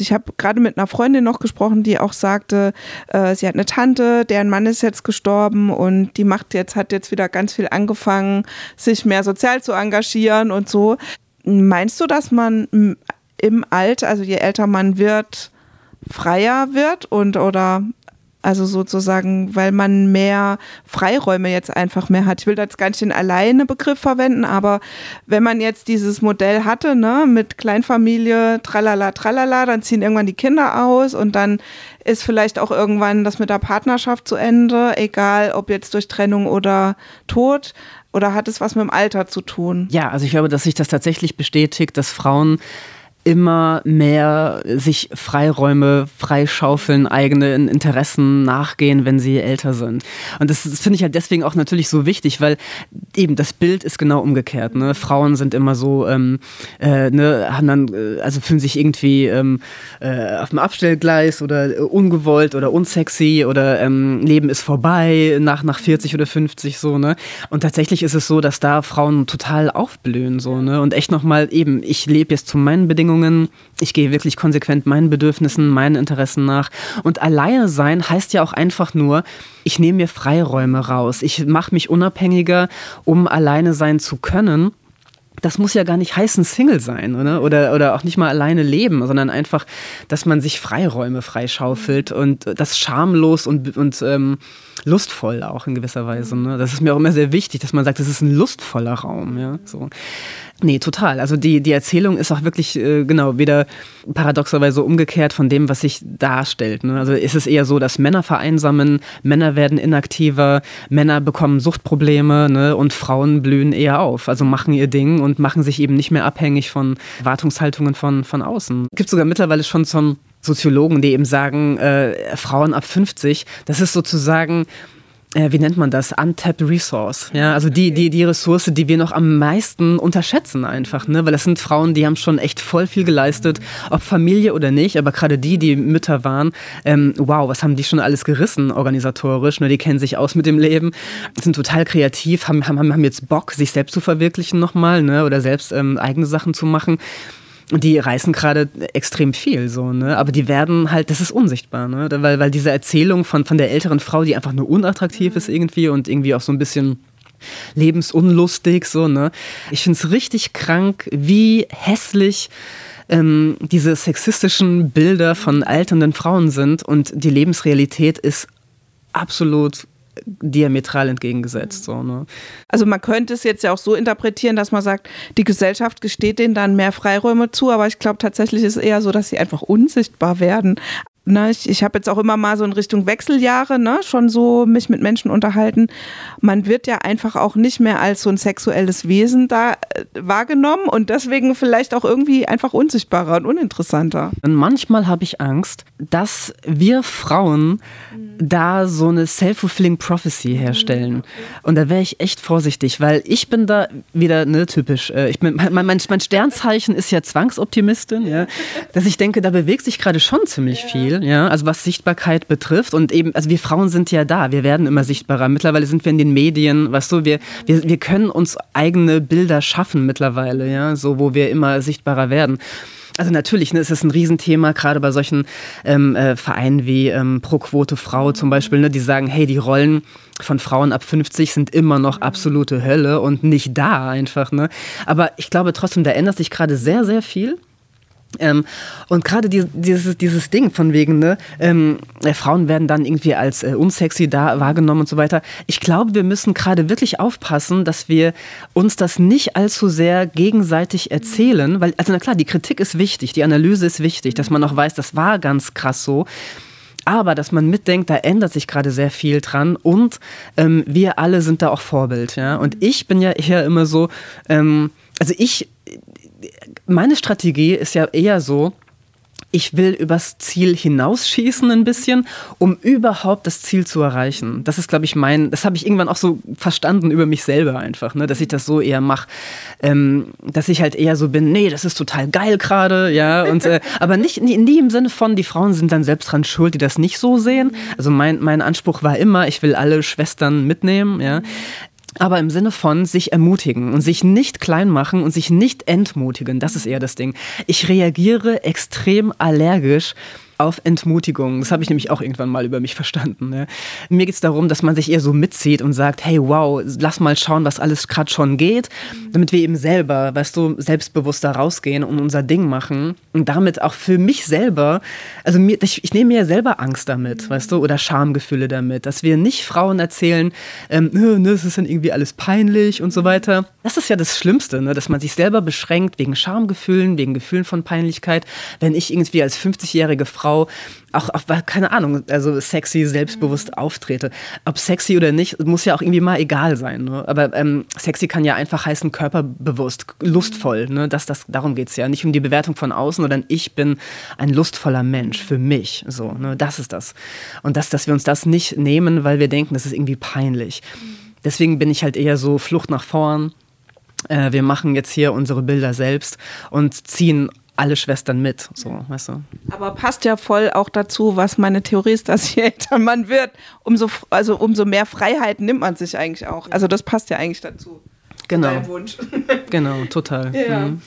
Ich habe gerade mit einer Freundin noch gesprochen, die auch sagte, äh, sie hat eine Tante, deren Mann ist jetzt gestorben und die macht jetzt, hat jetzt wieder ganz viel angefangen, sich mehr sozial zu engagieren und so. Meinst du, dass man im Alter, also je älter man wird, freier wird und oder also sozusagen, weil man mehr Freiräume jetzt einfach mehr hat. Ich will da jetzt gar nicht den alleine Begriff verwenden, aber wenn man jetzt dieses Modell hatte, ne, mit Kleinfamilie, tralala, tralala, dann ziehen irgendwann die Kinder aus und dann ist vielleicht auch irgendwann das mit der Partnerschaft zu Ende, egal ob jetzt durch Trennung oder Tod. Oder hat es was mit dem Alter zu tun? Ja, also ich glaube, dass sich das tatsächlich bestätigt, dass Frauen immer mehr sich Freiräume freischaufeln, eigene Interessen nachgehen, wenn sie älter sind. Und das, das finde ich halt deswegen auch natürlich so wichtig, weil eben das Bild ist genau umgekehrt. Ne? Frauen sind immer so, ähm, äh, ne, haben dann, äh, also fühlen sich irgendwie ähm, äh, auf dem Abstellgleis oder äh, ungewollt oder unsexy oder ähm, Leben ist vorbei nach, nach 40 oder 50 so, ne? Und tatsächlich ist es so, dass da Frauen total aufblühen so, ne? Und echt nochmal eben, ich lebe jetzt zu meinen Bedingungen Bedingungen. Ich gehe wirklich konsequent meinen Bedürfnissen, meinen Interessen nach. Und alleine sein heißt ja auch einfach nur, ich nehme mir Freiräume raus. Ich mache mich unabhängiger, um alleine sein zu können das muss ja gar nicht heißen Single sein, oder? Oder, oder auch nicht mal alleine leben, sondern einfach, dass man sich Freiräume freischaufelt und das schamlos und, und ähm, lustvoll auch in gewisser Weise. Ne? Das ist mir auch immer sehr wichtig, dass man sagt, das ist ein lustvoller Raum. Ja? So. Nee, total. Also die, die Erzählung ist auch wirklich, äh, genau, wieder paradoxerweise umgekehrt von dem, was sich darstellt. Ne? Also ist es eher so, dass Männer vereinsamen, Männer werden inaktiver, Männer bekommen Suchtprobleme ne? und Frauen blühen eher auf. Also machen ihr Ding und machen sich eben nicht mehr abhängig von Wartungshaltungen von, von außen. Es gibt sogar mittlerweile schon zum Soziologen, die eben sagen, äh, Frauen ab 50, das ist sozusagen äh, wie nennt man das, untapped resource. Ja, also die, die, die Ressource, die wir noch am meisten unterschätzen einfach, ne? Weil das sind Frauen, die haben schon echt voll viel geleistet, ob Familie oder nicht, aber gerade die, die Mütter waren, ähm, wow, was haben die schon alles gerissen organisatorisch, ne? Die kennen sich aus mit dem Leben, sind total kreativ, haben, haben, haben jetzt Bock, sich selbst zu verwirklichen nochmal, ne? Oder selbst ähm, eigene Sachen zu machen. Die reißen gerade extrem viel, so, ne? Aber die werden halt, das ist unsichtbar, ne? Weil, weil diese Erzählung von, von der älteren Frau, die einfach nur unattraktiv ist irgendwie und irgendwie auch so ein bisschen lebensunlustig, so, ne? Ich finde es richtig krank, wie hässlich ähm, diese sexistischen Bilder von alternden Frauen sind und die Lebensrealität ist absolut diametral entgegengesetzt. So, ne? Also man könnte es jetzt ja auch so interpretieren, dass man sagt, die Gesellschaft gesteht denen dann mehr Freiräume zu, aber ich glaube tatsächlich ist es eher so, dass sie einfach unsichtbar werden. Ne, ich ich habe jetzt auch immer mal so in Richtung Wechseljahre ne, schon so mich mit Menschen unterhalten. Man wird ja einfach auch nicht mehr als so ein sexuelles Wesen da äh, wahrgenommen und deswegen vielleicht auch irgendwie einfach unsichtbarer und uninteressanter. Und manchmal habe ich Angst, dass wir Frauen mhm. da so eine self-fulfilling prophecy herstellen. Und da wäre ich echt vorsichtig, weil ich bin da wieder ne, typisch. Äh, ich bin, mein, mein, mein Sternzeichen ist ja Zwangsoptimistin, ja, dass ich denke, da bewegt sich gerade schon ziemlich viel ja, also was Sichtbarkeit betrifft und eben, also wir Frauen sind ja da, wir werden immer sichtbarer. Mittlerweile sind wir in den Medien, weißt du, wir, wir, wir können uns eigene Bilder schaffen mittlerweile, ja, so wo wir immer sichtbarer werden. Also natürlich ne, ist es ein Riesenthema, gerade bei solchen ähm, äh, Vereinen wie ähm, Pro Quote Frau zum Beispiel, ne, die sagen, hey, die Rollen von Frauen ab 50 sind immer noch absolute Hölle und nicht da einfach. Ne? Aber ich glaube trotzdem, da ändert sich gerade sehr, sehr viel. Ähm, und gerade die, dieses, dieses Ding von wegen, ne, ähm, äh, Frauen werden dann irgendwie als äh, unsexy da wahrgenommen und so weiter. Ich glaube, wir müssen gerade wirklich aufpassen, dass wir uns das nicht allzu sehr gegenseitig erzählen, weil, also na klar, die Kritik ist wichtig, die Analyse ist wichtig, dass man auch weiß, das war ganz krass so. Aber dass man mitdenkt, da ändert sich gerade sehr viel dran und ähm, wir alle sind da auch Vorbild. Ja? Und ich bin ja eher immer so, ähm, also ich meine Strategie ist ja eher so, ich will übers Ziel hinausschießen ein bisschen, um überhaupt das Ziel zu erreichen. Das ist, glaube ich, mein, das habe ich irgendwann auch so verstanden über mich selber einfach, ne, dass ich das so eher mache, ähm, dass ich halt eher so bin, nee, das ist total geil gerade, ja, und äh, aber nicht nie, nie, im Sinne von, die Frauen sind dann selbst dran schuld, die das nicht so sehen. Also mein, mein Anspruch war immer, ich will alle Schwestern mitnehmen, ja aber im Sinne von sich ermutigen und sich nicht klein machen und sich nicht entmutigen. Das ist eher das Ding. Ich reagiere extrem allergisch auf Entmutigung. Das habe ich nämlich auch irgendwann mal über mich verstanden. Ne? Mir geht es darum, dass man sich eher so mitzieht und sagt, hey, wow, lass mal schauen, was alles gerade schon geht, damit wir eben selber, weißt du, selbstbewusster rausgehen und unser Ding machen und damit auch für mich selber, also mir, ich, ich nehme mir selber Angst damit, weißt du, oder Schamgefühle damit, dass wir nicht Frauen erzählen, ähm, ne, das ist dann irgendwie alles peinlich und so weiter. Das ist ja das Schlimmste, ne? dass man sich selber beschränkt wegen Schamgefühlen, wegen Gefühlen von Peinlichkeit. Wenn ich irgendwie als 50-jährige Frau Frau auch, auch, keine Ahnung, also sexy, selbstbewusst mhm. auftrete. Ob sexy oder nicht, muss ja auch irgendwie mal egal sein. Ne? Aber ähm, sexy kann ja einfach heißen körperbewusst, lustvoll. Ne? Das, das, darum geht es ja. Nicht um die Bewertung von außen, sondern ich bin ein lustvoller Mensch für mich. So, ne? Das ist das. Und das, dass wir uns das nicht nehmen, weil wir denken, das ist irgendwie peinlich. Mhm. Deswegen bin ich halt eher so Flucht nach vorn. Äh, wir machen jetzt hier unsere Bilder selbst und ziehen alle Schwestern mit, so, weißt du. Aber passt ja voll auch dazu, was meine Theorie ist, dass je älter man wird, umso, also umso mehr Freiheit nimmt man sich eigentlich auch. Also das passt ja eigentlich dazu. Genau. Dein Wunsch. genau, total. Ja. Mhm.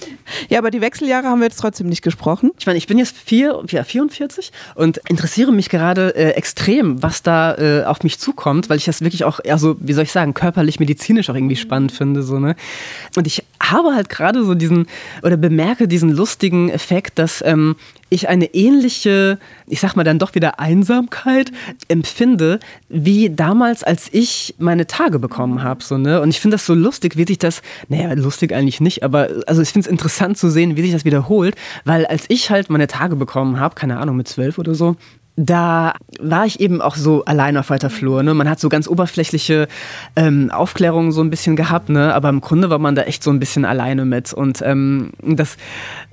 ja, aber die Wechseljahre haben wir jetzt trotzdem nicht gesprochen. Ich meine, ich bin jetzt vier, ja, 44 und interessiere mich gerade äh, extrem, was da äh, auf mich zukommt, weil ich das wirklich auch, also, wie soll ich sagen, körperlich, medizinisch auch irgendwie spannend finde. So, ne? Und ich habe halt gerade so diesen, oder bemerke diesen lustigen Effekt, dass ähm, ich eine ähnliche, ich sag mal dann doch wieder Einsamkeit empfinde, wie damals, als ich meine Tage bekommen habe. So, ne? Und ich finde das so lustig, wie sich das, naja, lustig eigentlich nicht, aber also ich finde es interessant zu sehen, wie sich das wiederholt, weil als ich halt meine Tage bekommen habe, keine Ahnung, mit zwölf oder so, da war ich eben auch so allein auf weiter Flur. Ne? Man hat so ganz oberflächliche ähm, Aufklärungen so ein bisschen gehabt, ne? aber im Grunde war man da echt so ein bisschen alleine mit. Und, ähm, das,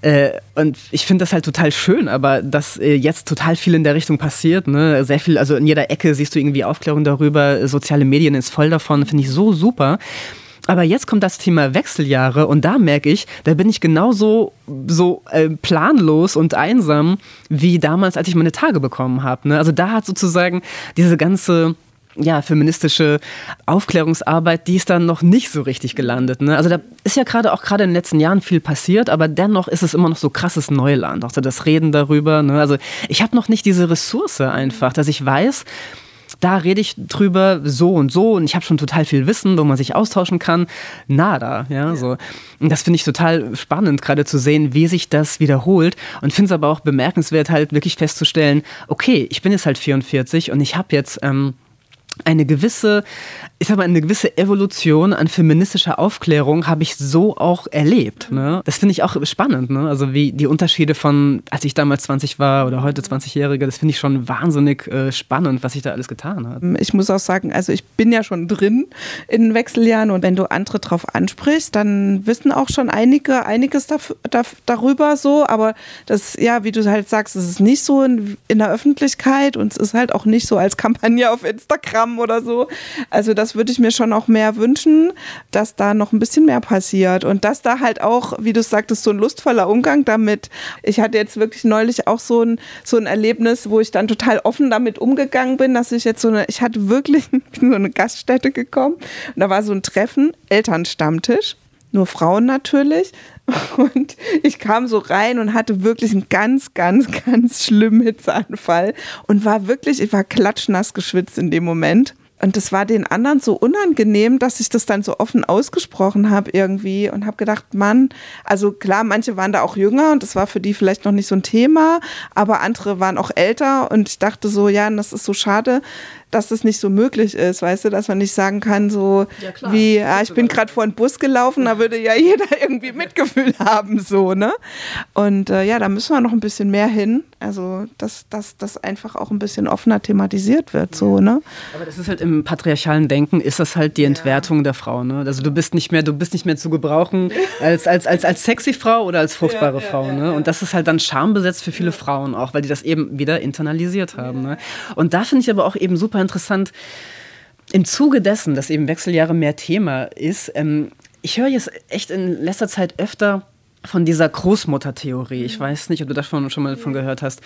äh, und ich finde das halt total schön, aber dass äh, jetzt total viel in der Richtung passiert. Ne? Sehr viel, also in jeder Ecke siehst du irgendwie Aufklärung darüber, soziale Medien ist voll davon, finde ich so super. Aber jetzt kommt das Thema Wechseljahre und da merke ich, da bin ich genauso so äh, planlos und einsam wie damals, als ich meine Tage bekommen habe. Ne? Also da hat sozusagen diese ganze ja, feministische Aufklärungsarbeit, die ist dann noch nicht so richtig gelandet. Ne? Also da ist ja gerade auch gerade in den letzten Jahren viel passiert, aber dennoch ist es immer noch so krasses Neuland. Auch so das Reden darüber. Ne? Also ich habe noch nicht diese Ressource einfach, dass ich weiß, da rede ich drüber so und so und ich habe schon total viel Wissen, wo man sich austauschen kann. Nada, ja, ja. so. Und das finde ich total spannend, gerade zu sehen, wie sich das wiederholt und finde es aber auch bemerkenswert, halt wirklich festzustellen, okay, ich bin jetzt halt 44 und ich habe jetzt ähm, eine gewisse, ich sag mal, eine gewisse Evolution an feministischer Aufklärung habe ich so auch erlebt. Ne? Das finde ich auch spannend. Ne? Also wie die Unterschiede von, als ich damals 20 war oder heute 20-Jährige, das finde ich schon wahnsinnig äh, spannend, was sich da alles getan hat. Ich muss auch sagen, also ich bin ja schon drin in Wechseljahren und wenn du andere drauf ansprichst, dann wissen auch schon einige einiges dafür, da, darüber so, aber das, ja, wie du halt sagst, es ist nicht so in, in der Öffentlichkeit und es ist halt auch nicht so als Kampagne auf Instagram oder so. Also das würde ich mir schon auch mehr wünschen, dass da noch ein bisschen mehr passiert und dass da halt auch, wie du sagtest, so ein lustvoller Umgang damit. Ich hatte jetzt wirklich neulich auch so ein, so ein Erlebnis, wo ich dann total offen damit umgegangen bin, dass ich jetzt so eine, ich hatte wirklich so eine Gaststätte gekommen und da war so ein Treffen, Elternstammtisch nur Frauen natürlich. Und ich kam so rein und hatte wirklich einen ganz, ganz, ganz schlimmen Hitzeanfall und war wirklich, ich war klatschnass geschwitzt in dem Moment. Und das war den anderen so unangenehm, dass ich das dann so offen ausgesprochen habe irgendwie und habe gedacht, Mann, also klar, manche waren da auch jünger und das war für die vielleicht noch nicht so ein Thema, aber andere waren auch älter und ich dachte so, ja, das ist so schade, dass das nicht so möglich ist, weißt du, dass man nicht sagen kann, so ja, wie, ja, ich bin gerade vor einen Bus gelaufen, da würde ja jeder irgendwie Mitgefühl haben, so, ne? Und äh, ja, da müssen wir noch ein bisschen mehr hin. Also, dass das einfach auch ein bisschen offener thematisiert wird, so, ne? Aber das ist halt im patriarchalen Denken, ist das halt die Entwertung ja. der Frau, ne? Also du bist nicht mehr, du bist nicht mehr zu gebrauchen als, als, als, als sexy Frau oder als fruchtbare Frau, ne? Und das ist halt dann schambesetzt für viele Frauen auch, weil die das eben wieder internalisiert haben, ne? Und da finde ich aber auch eben super super interessant. Im Zuge dessen, dass eben Wechseljahre mehr Thema ist, ähm, ich höre jetzt echt in letzter Zeit öfter von dieser Großmuttertheorie. Ich mhm. weiß nicht, ob du davon schon mal von gehört hast.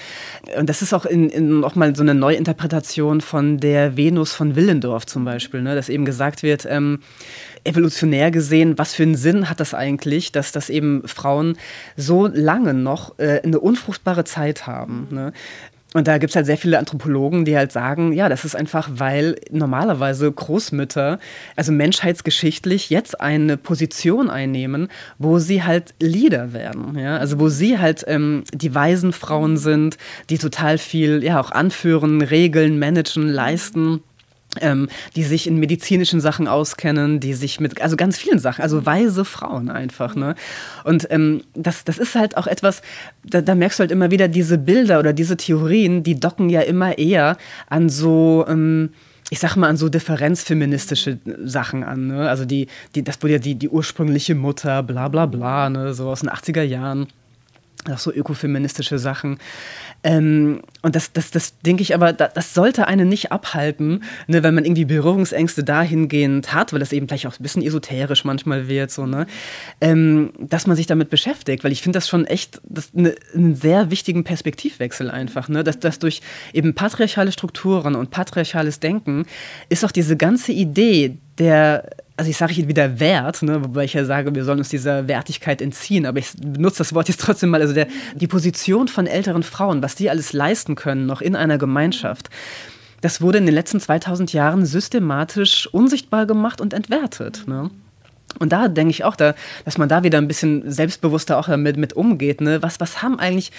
Und das ist auch in, in auch mal so eine Neuinterpretation von der Venus von Willendorf zum Beispiel, ne? dass eben gesagt wird, ähm, evolutionär gesehen, was für einen Sinn hat das eigentlich, dass das eben Frauen so lange noch äh, eine unfruchtbare Zeit haben. Ne? Und da gibt es halt sehr viele Anthropologen, die halt sagen, ja, das ist einfach, weil normalerweise Großmütter, also menschheitsgeschichtlich, jetzt eine Position einnehmen, wo sie halt Leader werden. Ja? Also wo sie halt ähm, die weisen Frauen sind, die total viel ja auch anführen, regeln, managen, leisten. Ähm, die sich in medizinischen Sachen auskennen, die sich mit, also ganz vielen Sachen, also weise Frauen einfach. Ne? Und ähm, das, das ist halt auch etwas, da, da, merkst du halt immer wieder diese Bilder oder diese Theorien, die docken ja immer eher an so, ähm, ich sag mal, an so differenzfeministische Sachen an. Ne? Also die, die, das wurde ja die, die ursprüngliche Mutter, bla bla bla, ne? so aus den 80er Jahren auch so ökofeministische Sachen. Ähm, und das, das, das denke ich aber, das sollte einen nicht abhalten, ne, wenn man irgendwie Berührungsängste dahingehend hat, weil das eben vielleicht auch ein bisschen esoterisch manchmal wird, so, ne, ähm, dass man sich damit beschäftigt, weil ich finde das schon echt das ne, einen sehr wichtigen Perspektivwechsel einfach, ne, dass, dass durch eben patriarchale Strukturen und patriarchales Denken ist auch diese ganze Idee der also ich sage hier wieder Wert, ne, wobei ich ja sage, wir sollen uns dieser Wertigkeit entziehen, aber ich benutze das Wort jetzt trotzdem mal, also der, die Position von älteren Frauen, was die alles leisten können, noch in einer Gemeinschaft, das wurde in den letzten 2000 Jahren systematisch unsichtbar gemacht und entwertet. Ne? Und da denke ich auch, da, dass man da wieder ein bisschen selbstbewusster auch damit mit umgeht. Ne? Was, was haben eigentlich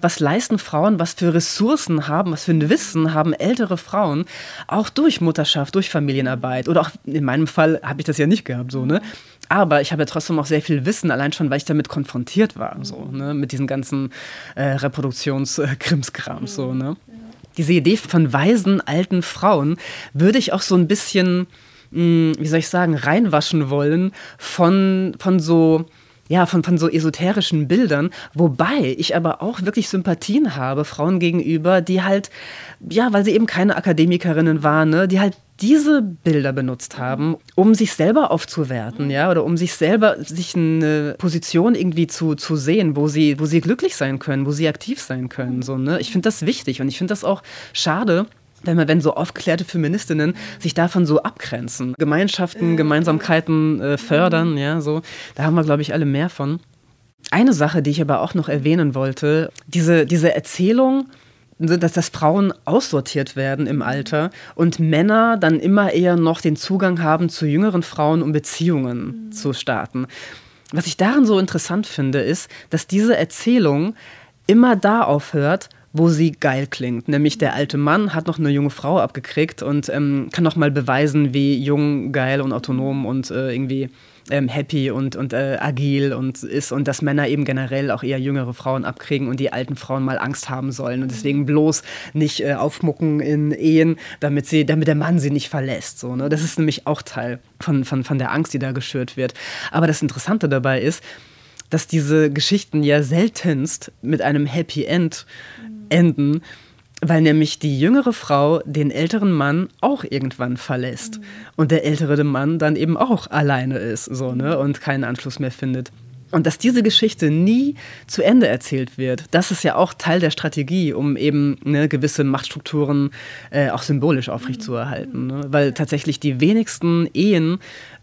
was leisten Frauen, was für Ressourcen haben, was für ein Wissen haben ältere Frauen, auch durch Mutterschaft, durch Familienarbeit. Oder auch in meinem Fall habe ich das ja nicht gehabt, so, ne? Aber ich habe ja trotzdem auch sehr viel Wissen, allein schon, weil ich damit konfrontiert war, so, ne? Mit diesen ganzen äh, Reproduktionskrimskrams, so, ne? Diese Idee von weisen alten Frauen würde ich auch so ein bisschen, mh, hm, wie soll ich sagen, reinwaschen wollen von, von so ja, von, von so esoterischen Bildern, wobei ich aber auch wirklich Sympathien habe Frauen gegenüber, die halt, ja, weil sie eben keine Akademikerinnen waren, ne, die halt diese Bilder benutzt haben, um sich selber aufzuwerten, ja, oder um sich selber, sich eine Position irgendwie zu, zu sehen, wo sie, wo sie glücklich sein können, wo sie aktiv sein können, so, ne. Ich finde das wichtig und ich finde das auch schade, wenn, man, wenn so aufgeklärte Feministinnen sich davon so abgrenzen, Gemeinschaften, Gemeinsamkeiten äh, fördern, ja, so, da haben wir, glaube ich, alle mehr von. Eine Sache, die ich aber auch noch erwähnen wollte, diese, diese Erzählung, dass, dass Frauen aussortiert werden im Alter und Männer dann immer eher noch den Zugang haben zu jüngeren Frauen, um Beziehungen mhm. zu starten. Was ich daran so interessant finde, ist, dass diese Erzählung immer da aufhört, wo sie geil klingt. Nämlich der alte Mann hat noch eine junge Frau abgekriegt und ähm, kann noch mal beweisen, wie jung, geil und autonom und äh, irgendwie ähm, happy und, und äh, agil und ist und dass Männer eben generell auch eher jüngere Frauen abkriegen und die alten Frauen mal Angst haben sollen und deswegen bloß nicht äh, aufmucken in Ehen, damit sie, damit der Mann sie nicht verlässt. So, ne? Das ist nämlich auch Teil von, von, von der Angst, die da geschürt wird. Aber das Interessante dabei ist, dass diese Geschichten ja seltenst mit einem Happy End enden, weil nämlich die jüngere Frau den älteren Mann auch irgendwann verlässt mhm. und der ältere Mann dann eben auch alleine ist so, ne, und keinen Anschluss mehr findet. Und dass diese Geschichte nie zu Ende erzählt wird, das ist ja auch Teil der Strategie, um eben ne, gewisse Machtstrukturen äh, auch symbolisch aufrechtzuerhalten. Ne? Weil tatsächlich die wenigsten Ehen,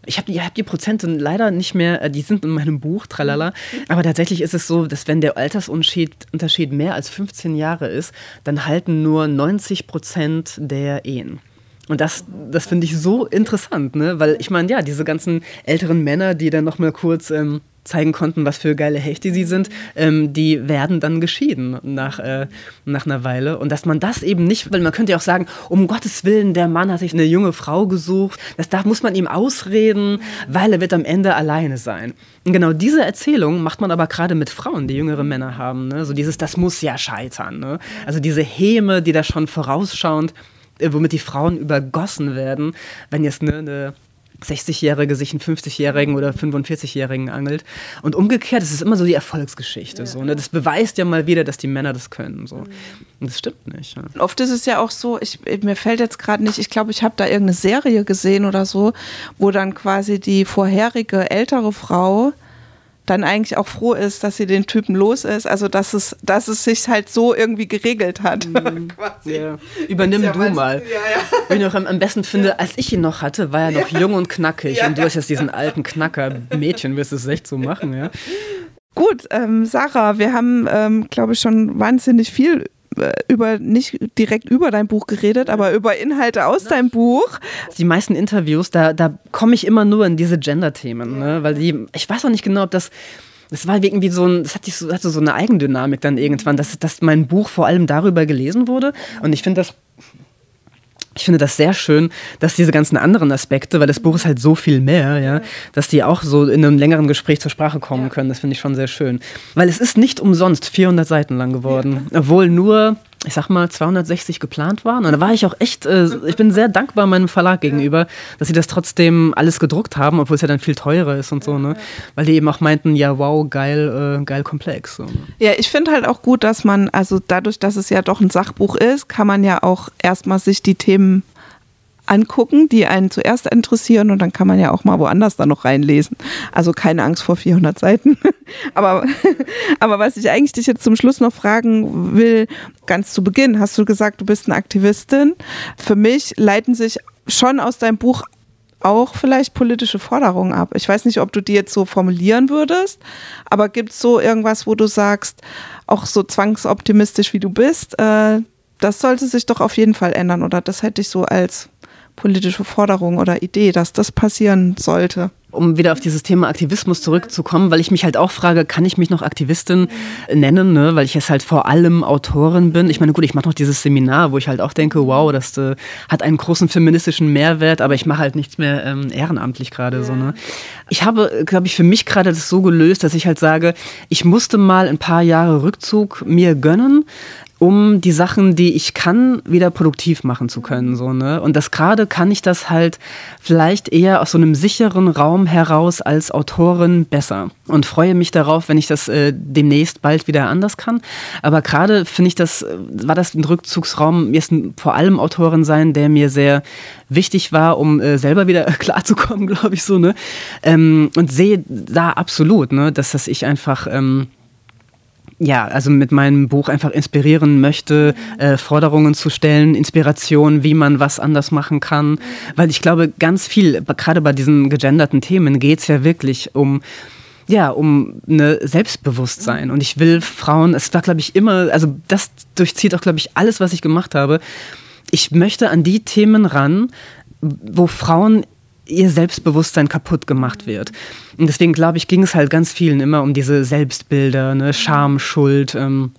ich habe die, hab die Prozente leider nicht mehr, äh, die sind in meinem Buch, tralala, aber tatsächlich ist es so, dass wenn der Altersunterschied mehr als 15 Jahre ist, dann halten nur 90 Prozent der Ehen. Und das, das finde ich so interessant, ne? weil ich meine, ja, diese ganzen älteren Männer, die dann noch mal kurz... Ähm, zeigen konnten, was für geile Hechte sie sind, ähm, die werden dann geschieden nach, äh, nach einer Weile. Und dass man das eben nicht, weil man könnte ja auch sagen, um Gottes Willen, der Mann hat sich eine junge Frau gesucht. Das darf, muss man ihm ausreden, weil er wird am Ende alleine sein. Und genau diese Erzählung macht man aber gerade mit Frauen, die jüngere Männer haben. Ne? So dieses, das muss ja scheitern. Ne? Also diese Häme, die da schon vorausschauend, äh, womit die Frauen übergossen werden, wenn jetzt ne, eine 60-Jährige sich einen 50-Jährigen oder 45-Jährigen angelt. Und umgekehrt, das ist immer so die Erfolgsgeschichte. Ja. So, ne? Das beweist ja mal wieder, dass die Männer das können. So. Mhm. Und das stimmt nicht. Ja. Oft ist es ja auch so, ich, mir fällt jetzt gerade nicht, ich glaube, ich habe da irgendeine Serie gesehen oder so, wo dann quasi die vorherige ältere Frau dann eigentlich auch froh ist, dass sie den Typen los ist. Also dass es, dass es sich halt so irgendwie geregelt hat. Mhm. ja. Übernimm ja du was, mal. Ja, ja. Wie ich noch am, am besten finde, als ich ihn noch hatte, war er noch jung und knackig. Und du hast jetzt diesen alten Knacker. Mädchen wirst es echt so machen, ja. Gut, ähm, Sarah, wir haben, ähm, glaube ich, schon wahnsinnig viel über nicht direkt über dein Buch geredet, aber über Inhalte aus deinem Buch. Die meisten Interviews, da, da komme ich immer nur in diese Gender-Themen, ne? weil die, ich weiß auch nicht genau, ob das das war irgendwie so ein, das hatte so, hatte so eine Eigendynamik dann irgendwann, dass, dass mein Buch vor allem darüber gelesen wurde. Und ich finde das ich finde das sehr schön, dass diese ganzen anderen Aspekte, weil das Buch ist halt so viel mehr, ja, dass die auch so in einem längeren Gespräch zur Sprache kommen können. Das finde ich schon sehr schön. Weil es ist nicht umsonst 400 Seiten lang geworden, obwohl nur ich sag mal, 260 geplant waren. Und da war ich auch echt, äh, ich bin sehr dankbar meinem Verlag gegenüber, dass sie das trotzdem alles gedruckt haben, obwohl es ja dann viel teurer ist und so, ne? Weil die eben auch meinten, ja, wow, geil, äh, geil komplex. So. Ja, ich finde halt auch gut, dass man, also dadurch, dass es ja doch ein Sachbuch ist, kann man ja auch erstmal sich die Themen angucken, die einen zuerst interessieren und dann kann man ja auch mal woanders da noch reinlesen. Also keine Angst vor 400 Seiten. aber, aber was ich eigentlich dich jetzt zum Schluss noch fragen will, ganz zu Beginn hast du gesagt, du bist eine Aktivistin. Für mich leiten sich schon aus deinem Buch auch vielleicht politische Forderungen ab. Ich weiß nicht, ob du die jetzt so formulieren würdest, aber gibt es so irgendwas, wo du sagst, auch so zwangsoptimistisch wie du bist, äh, das sollte sich doch auf jeden Fall ändern oder das hätte ich so als politische Forderung oder Idee, dass das passieren sollte. Um wieder auf dieses Thema Aktivismus zurückzukommen, weil ich mich halt auch frage, kann ich mich noch Aktivistin nennen, ne? weil ich jetzt halt vor allem Autorin bin. Ich meine, gut, ich mache noch dieses Seminar, wo ich halt auch denke, wow, das äh, hat einen großen feministischen Mehrwert, aber ich mache halt nichts mehr ähm, ehrenamtlich gerade ja. so. Ne? Ich habe, glaube ich, für mich gerade das so gelöst, dass ich halt sage, ich musste mal ein paar Jahre Rückzug mir gönnen, um die Sachen, die ich kann, wieder produktiv machen zu können. So, ne? Und das gerade kann ich das halt vielleicht eher aus so einem sicheren Raum heraus als Autorin besser. Und freue mich darauf, wenn ich das äh, demnächst bald wieder anders kann. Aber gerade finde ich das, äh, war das ein Rückzugsraum, jetzt vor allem Autorin sein, der mir sehr wichtig war, um äh, selber wieder klarzukommen, glaube ich so, ne? Ähm, und sehe da absolut, ne, dass das ich einfach. Ähm, ja, also mit meinem Buch einfach inspirieren möchte, äh, Forderungen zu stellen, Inspiration, wie man was anders machen kann. Weil ich glaube, ganz viel, gerade bei diesen gegenderten Themen, geht es ja wirklich um ja, um eine Selbstbewusstsein. Und ich will Frauen, es war, glaube ich, immer, also das durchzieht auch, glaube ich, alles, was ich gemacht habe. Ich möchte an die Themen ran, wo Frauen ihr Selbstbewusstsein kaputt gemacht wird. Und deswegen glaube ich, ging es halt ganz vielen immer um diese Selbstbilder, ne? Scham, Schuld. Ähm,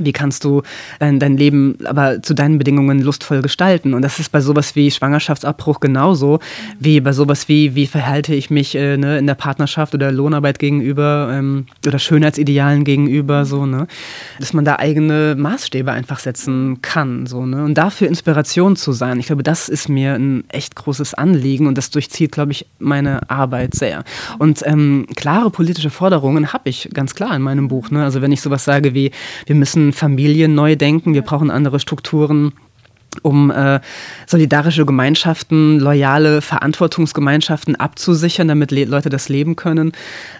wie kannst du dein, dein, Leben aber zu deinen Bedingungen lustvoll gestalten? Und das ist bei sowas wie Schwangerschaftsabbruch genauso, wie bei sowas wie, wie verhalte ich mich äh, ne, in der Partnerschaft oder Lohnarbeit gegenüber ähm, oder Schönheitsidealen gegenüber, so, ne? Dass man da eigene Maßstäbe einfach setzen kann, so, ne? Und dafür Inspiration zu sein. Ich glaube, das ist mir ein echt großes Anliegen und das durchzieht, glaube ich, meine Arbeit sehr. Und ähm, klare politische Forderungen habe ich ganz klar in meinem Buch. Ne? Also wenn ich sowas sage wie, wir müssen Familien neu denken, wir brauchen andere Strukturen um äh, solidarische Gemeinschaften, loyale Verantwortungsgemeinschaften abzusichern, damit Le Leute das leben können.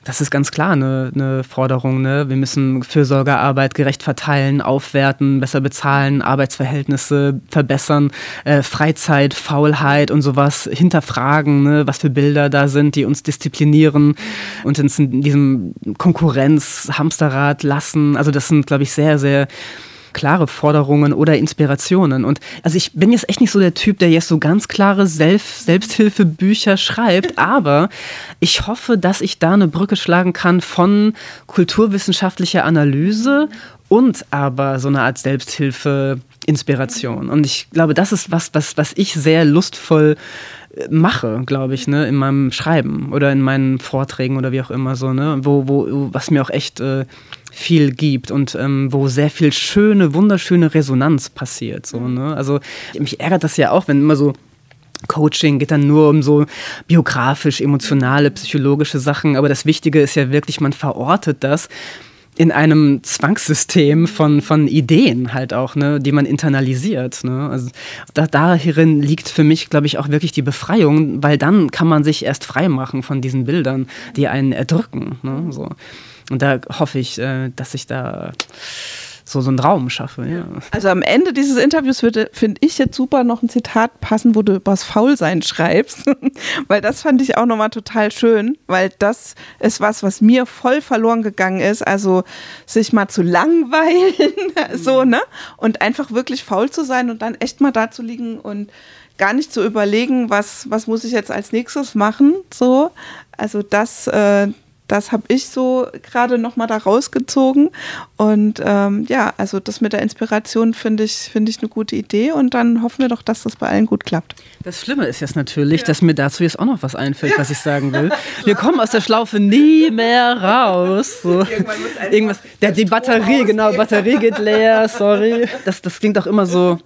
Das ist ganz klar eine, eine Forderung. Ne? Wir müssen Fürsorgearbeit gerecht verteilen, aufwerten, besser bezahlen, Arbeitsverhältnisse verbessern, äh, Freizeit, Faulheit und sowas hinterfragen, ne? was für Bilder da sind, die uns disziplinieren und uns in diesem Konkurrenz-Hamsterrad lassen. Also das sind, glaube ich, sehr, sehr klare Forderungen oder Inspirationen. Und also ich bin jetzt echt nicht so der Typ, der jetzt so ganz klare Selbst Selbsthilfebücher schreibt, aber ich hoffe, dass ich da eine Brücke schlagen kann von kulturwissenschaftlicher Analyse und aber so eine Art Selbsthilfe. Inspiration. Und ich glaube, das ist was, was, was ich sehr lustvoll äh, mache, glaube ich, ne, in meinem Schreiben oder in meinen Vorträgen oder wie auch immer so, ne, wo, wo, was mir auch echt äh, viel gibt und ähm, wo sehr viel schöne, wunderschöne Resonanz passiert. So, ne? Also mich ärgert das ja auch, wenn immer so Coaching geht dann nur um so biografisch, emotionale, psychologische Sachen. Aber das Wichtige ist ja wirklich, man verortet das in einem Zwangssystem von, von Ideen halt auch, ne, die man internalisiert. Ne? Also da, darin liegt für mich, glaube ich, auch wirklich die Befreiung, weil dann kann man sich erst frei machen von diesen Bildern, die einen erdrücken. Ne? So. Und da hoffe ich, äh, dass ich da so, so einen Raum schaffe. Ja. Also am Ende dieses Interviews würde, finde ich jetzt super noch ein Zitat passen, wo du übers Faulsein schreibst, weil das fand ich auch nochmal total schön, weil das ist was, was mir voll verloren gegangen ist, also sich mal zu langweilen, so, ne? Und einfach wirklich faul zu sein und dann echt mal da zu liegen und gar nicht zu überlegen, was, was muss ich jetzt als nächstes machen, so. Also das, äh, das habe ich so gerade nochmal da rausgezogen. Und ähm, ja, also das mit der Inspiration finde ich, find ich eine gute Idee. Und dann hoffen wir doch, dass das bei allen gut klappt. Das Schlimme ist jetzt natürlich, ja. dass mir dazu jetzt auch noch was einfällt, ja. was ich sagen will. Wir kommen aus der Schlaufe nie mehr raus. So. Irgendwann muss Irgendwas. Der, die Batterie, genau, Batterie geht leer, sorry. Das, das klingt auch immer so.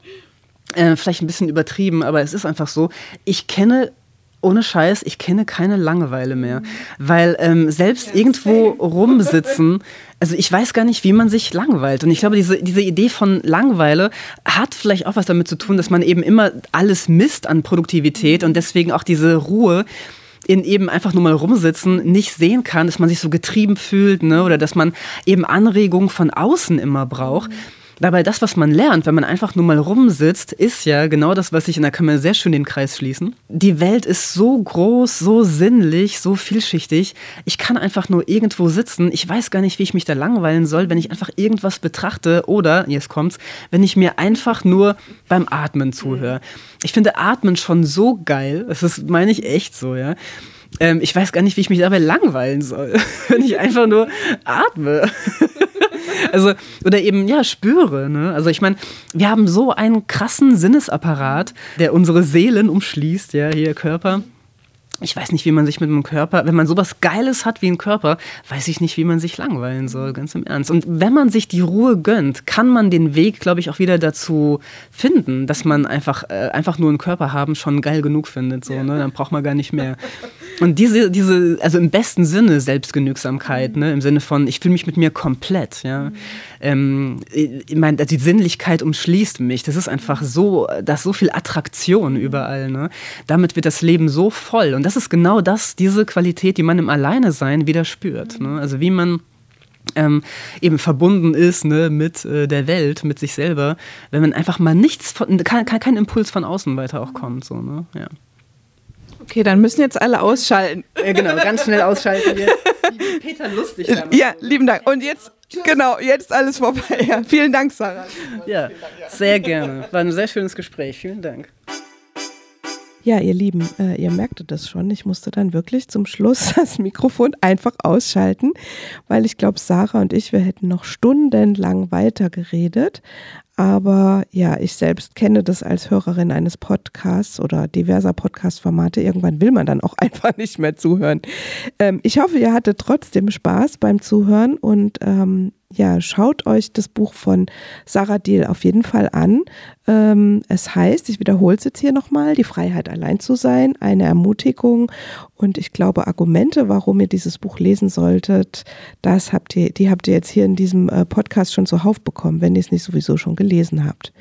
Äh, vielleicht ein bisschen übertrieben, aber es ist einfach so. Ich kenne ohne Scheiß, ich kenne keine Langeweile mehr. Weil ähm, selbst irgendwo rumsitzen, also ich weiß gar nicht, wie man sich langweilt. Und ich glaube, diese, diese Idee von Langeweile hat vielleicht auch was damit zu tun, dass man eben immer alles misst an Produktivität und deswegen auch diese Ruhe in eben einfach nur mal rumsitzen nicht sehen kann, dass man sich so getrieben fühlt ne? oder dass man eben Anregungen von außen immer braucht. Dabei das, was man lernt, wenn man einfach nur mal rumsitzt, ist ja genau das, was ich, da kann man sehr schön den Kreis schließen. Die Welt ist so groß, so sinnlich, so vielschichtig. Ich kann einfach nur irgendwo sitzen. Ich weiß gar nicht, wie ich mich da langweilen soll, wenn ich einfach irgendwas betrachte oder, jetzt kommt's, wenn ich mir einfach nur beim Atmen zuhöre. Ich finde Atmen schon so geil. Das ist, meine ich echt so, ja. Ähm, ich weiß gar nicht, wie ich mich dabei langweilen soll, wenn ich einfach nur atme. also, oder eben, ja, spüre. Ne? Also ich meine, wir haben so einen krassen Sinnesapparat, der unsere Seelen umschließt, ja, hier Körper ich weiß nicht, wie man sich mit einem Körper, wenn man sowas Geiles hat wie ein Körper, weiß ich nicht, wie man sich langweilen soll, ganz im Ernst. Und wenn man sich die Ruhe gönnt, kann man den Weg, glaube ich, auch wieder dazu finden, dass man einfach, äh, einfach nur einen Körper haben schon geil genug findet. So, ne? Dann braucht man gar nicht mehr. Und diese, diese, also im besten Sinne Selbstgenügsamkeit, mhm. ne? im Sinne von, ich fühle mich mit mir komplett. Ja? Mhm. Ähm, ich meine, die Sinnlichkeit umschließt mich. Das ist einfach so, da ist so viel Attraktion überall. Ne? Damit wird das Leben so voll. Und das ist genau das, diese Qualität, die man im Alleinesein wieder spürt. Ne? Also wie man ähm, eben verbunden ist ne, mit äh, der Welt, mit sich selber, wenn man einfach mal nichts von, kein, kein Impuls von außen weiter auch kommt. So, ne? ja. Okay, dann müssen jetzt alle ausschalten. Ja, genau, ganz schnell ausschalten jetzt. Peter lustig. Damit. Ja, lieben Dank. Und jetzt, genau, jetzt alles vorbei. Ja, vielen Dank, Sarah. Ja, sehr gerne. War ein sehr schönes Gespräch. Vielen Dank. Ja, ihr Lieben, äh, ihr merktet das schon. Ich musste dann wirklich zum Schluss das Mikrofon einfach ausschalten, weil ich glaube, Sarah und ich, wir hätten noch stundenlang weiter geredet. Aber ja, ich selbst kenne das als Hörerin eines Podcasts oder diverser Podcast-Formate. Irgendwann will man dann auch einfach nicht mehr zuhören. Ähm, ich hoffe, ihr hattet trotzdem Spaß beim Zuhören und ähm, ja, schaut euch das Buch von Sarah Deal auf jeden Fall an. Ähm, es heißt, ich wiederhole es jetzt hier nochmal, die Freiheit allein zu sein, eine Ermutigung und ich glaube Argumente, warum ihr dieses Buch lesen solltet, das habt ihr, die habt ihr jetzt hier in diesem äh, Podcast schon zuhauf bekommen, wenn ihr es nicht sowieso schon gelesen habt.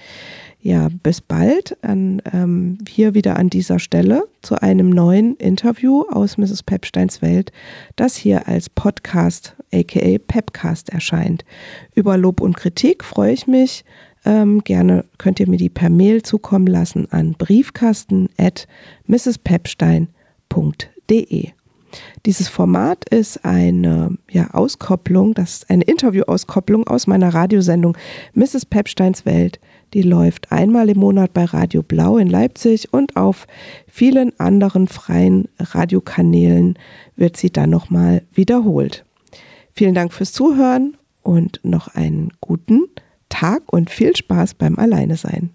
Ja, bis bald an, ähm, hier wieder an dieser Stelle zu einem neuen Interview aus Mrs. Pepsteins Welt, das hier als Podcast aka Pepcast erscheint. Über Lob und Kritik freue ich mich. Ähm, gerne könnt ihr mir die per Mail zukommen lassen an briefkasten at mrspepstein.de. Dieses Format ist eine ja, Auskopplung, das ist eine Interview-Auskopplung aus meiner Radiosendung Mrs. Pepsteins Welt. Die läuft einmal im Monat bei Radio Blau in Leipzig und auf vielen anderen freien Radiokanälen wird sie dann nochmal wiederholt. Vielen Dank fürs Zuhören und noch einen guten Tag und viel Spaß beim Alleinesein.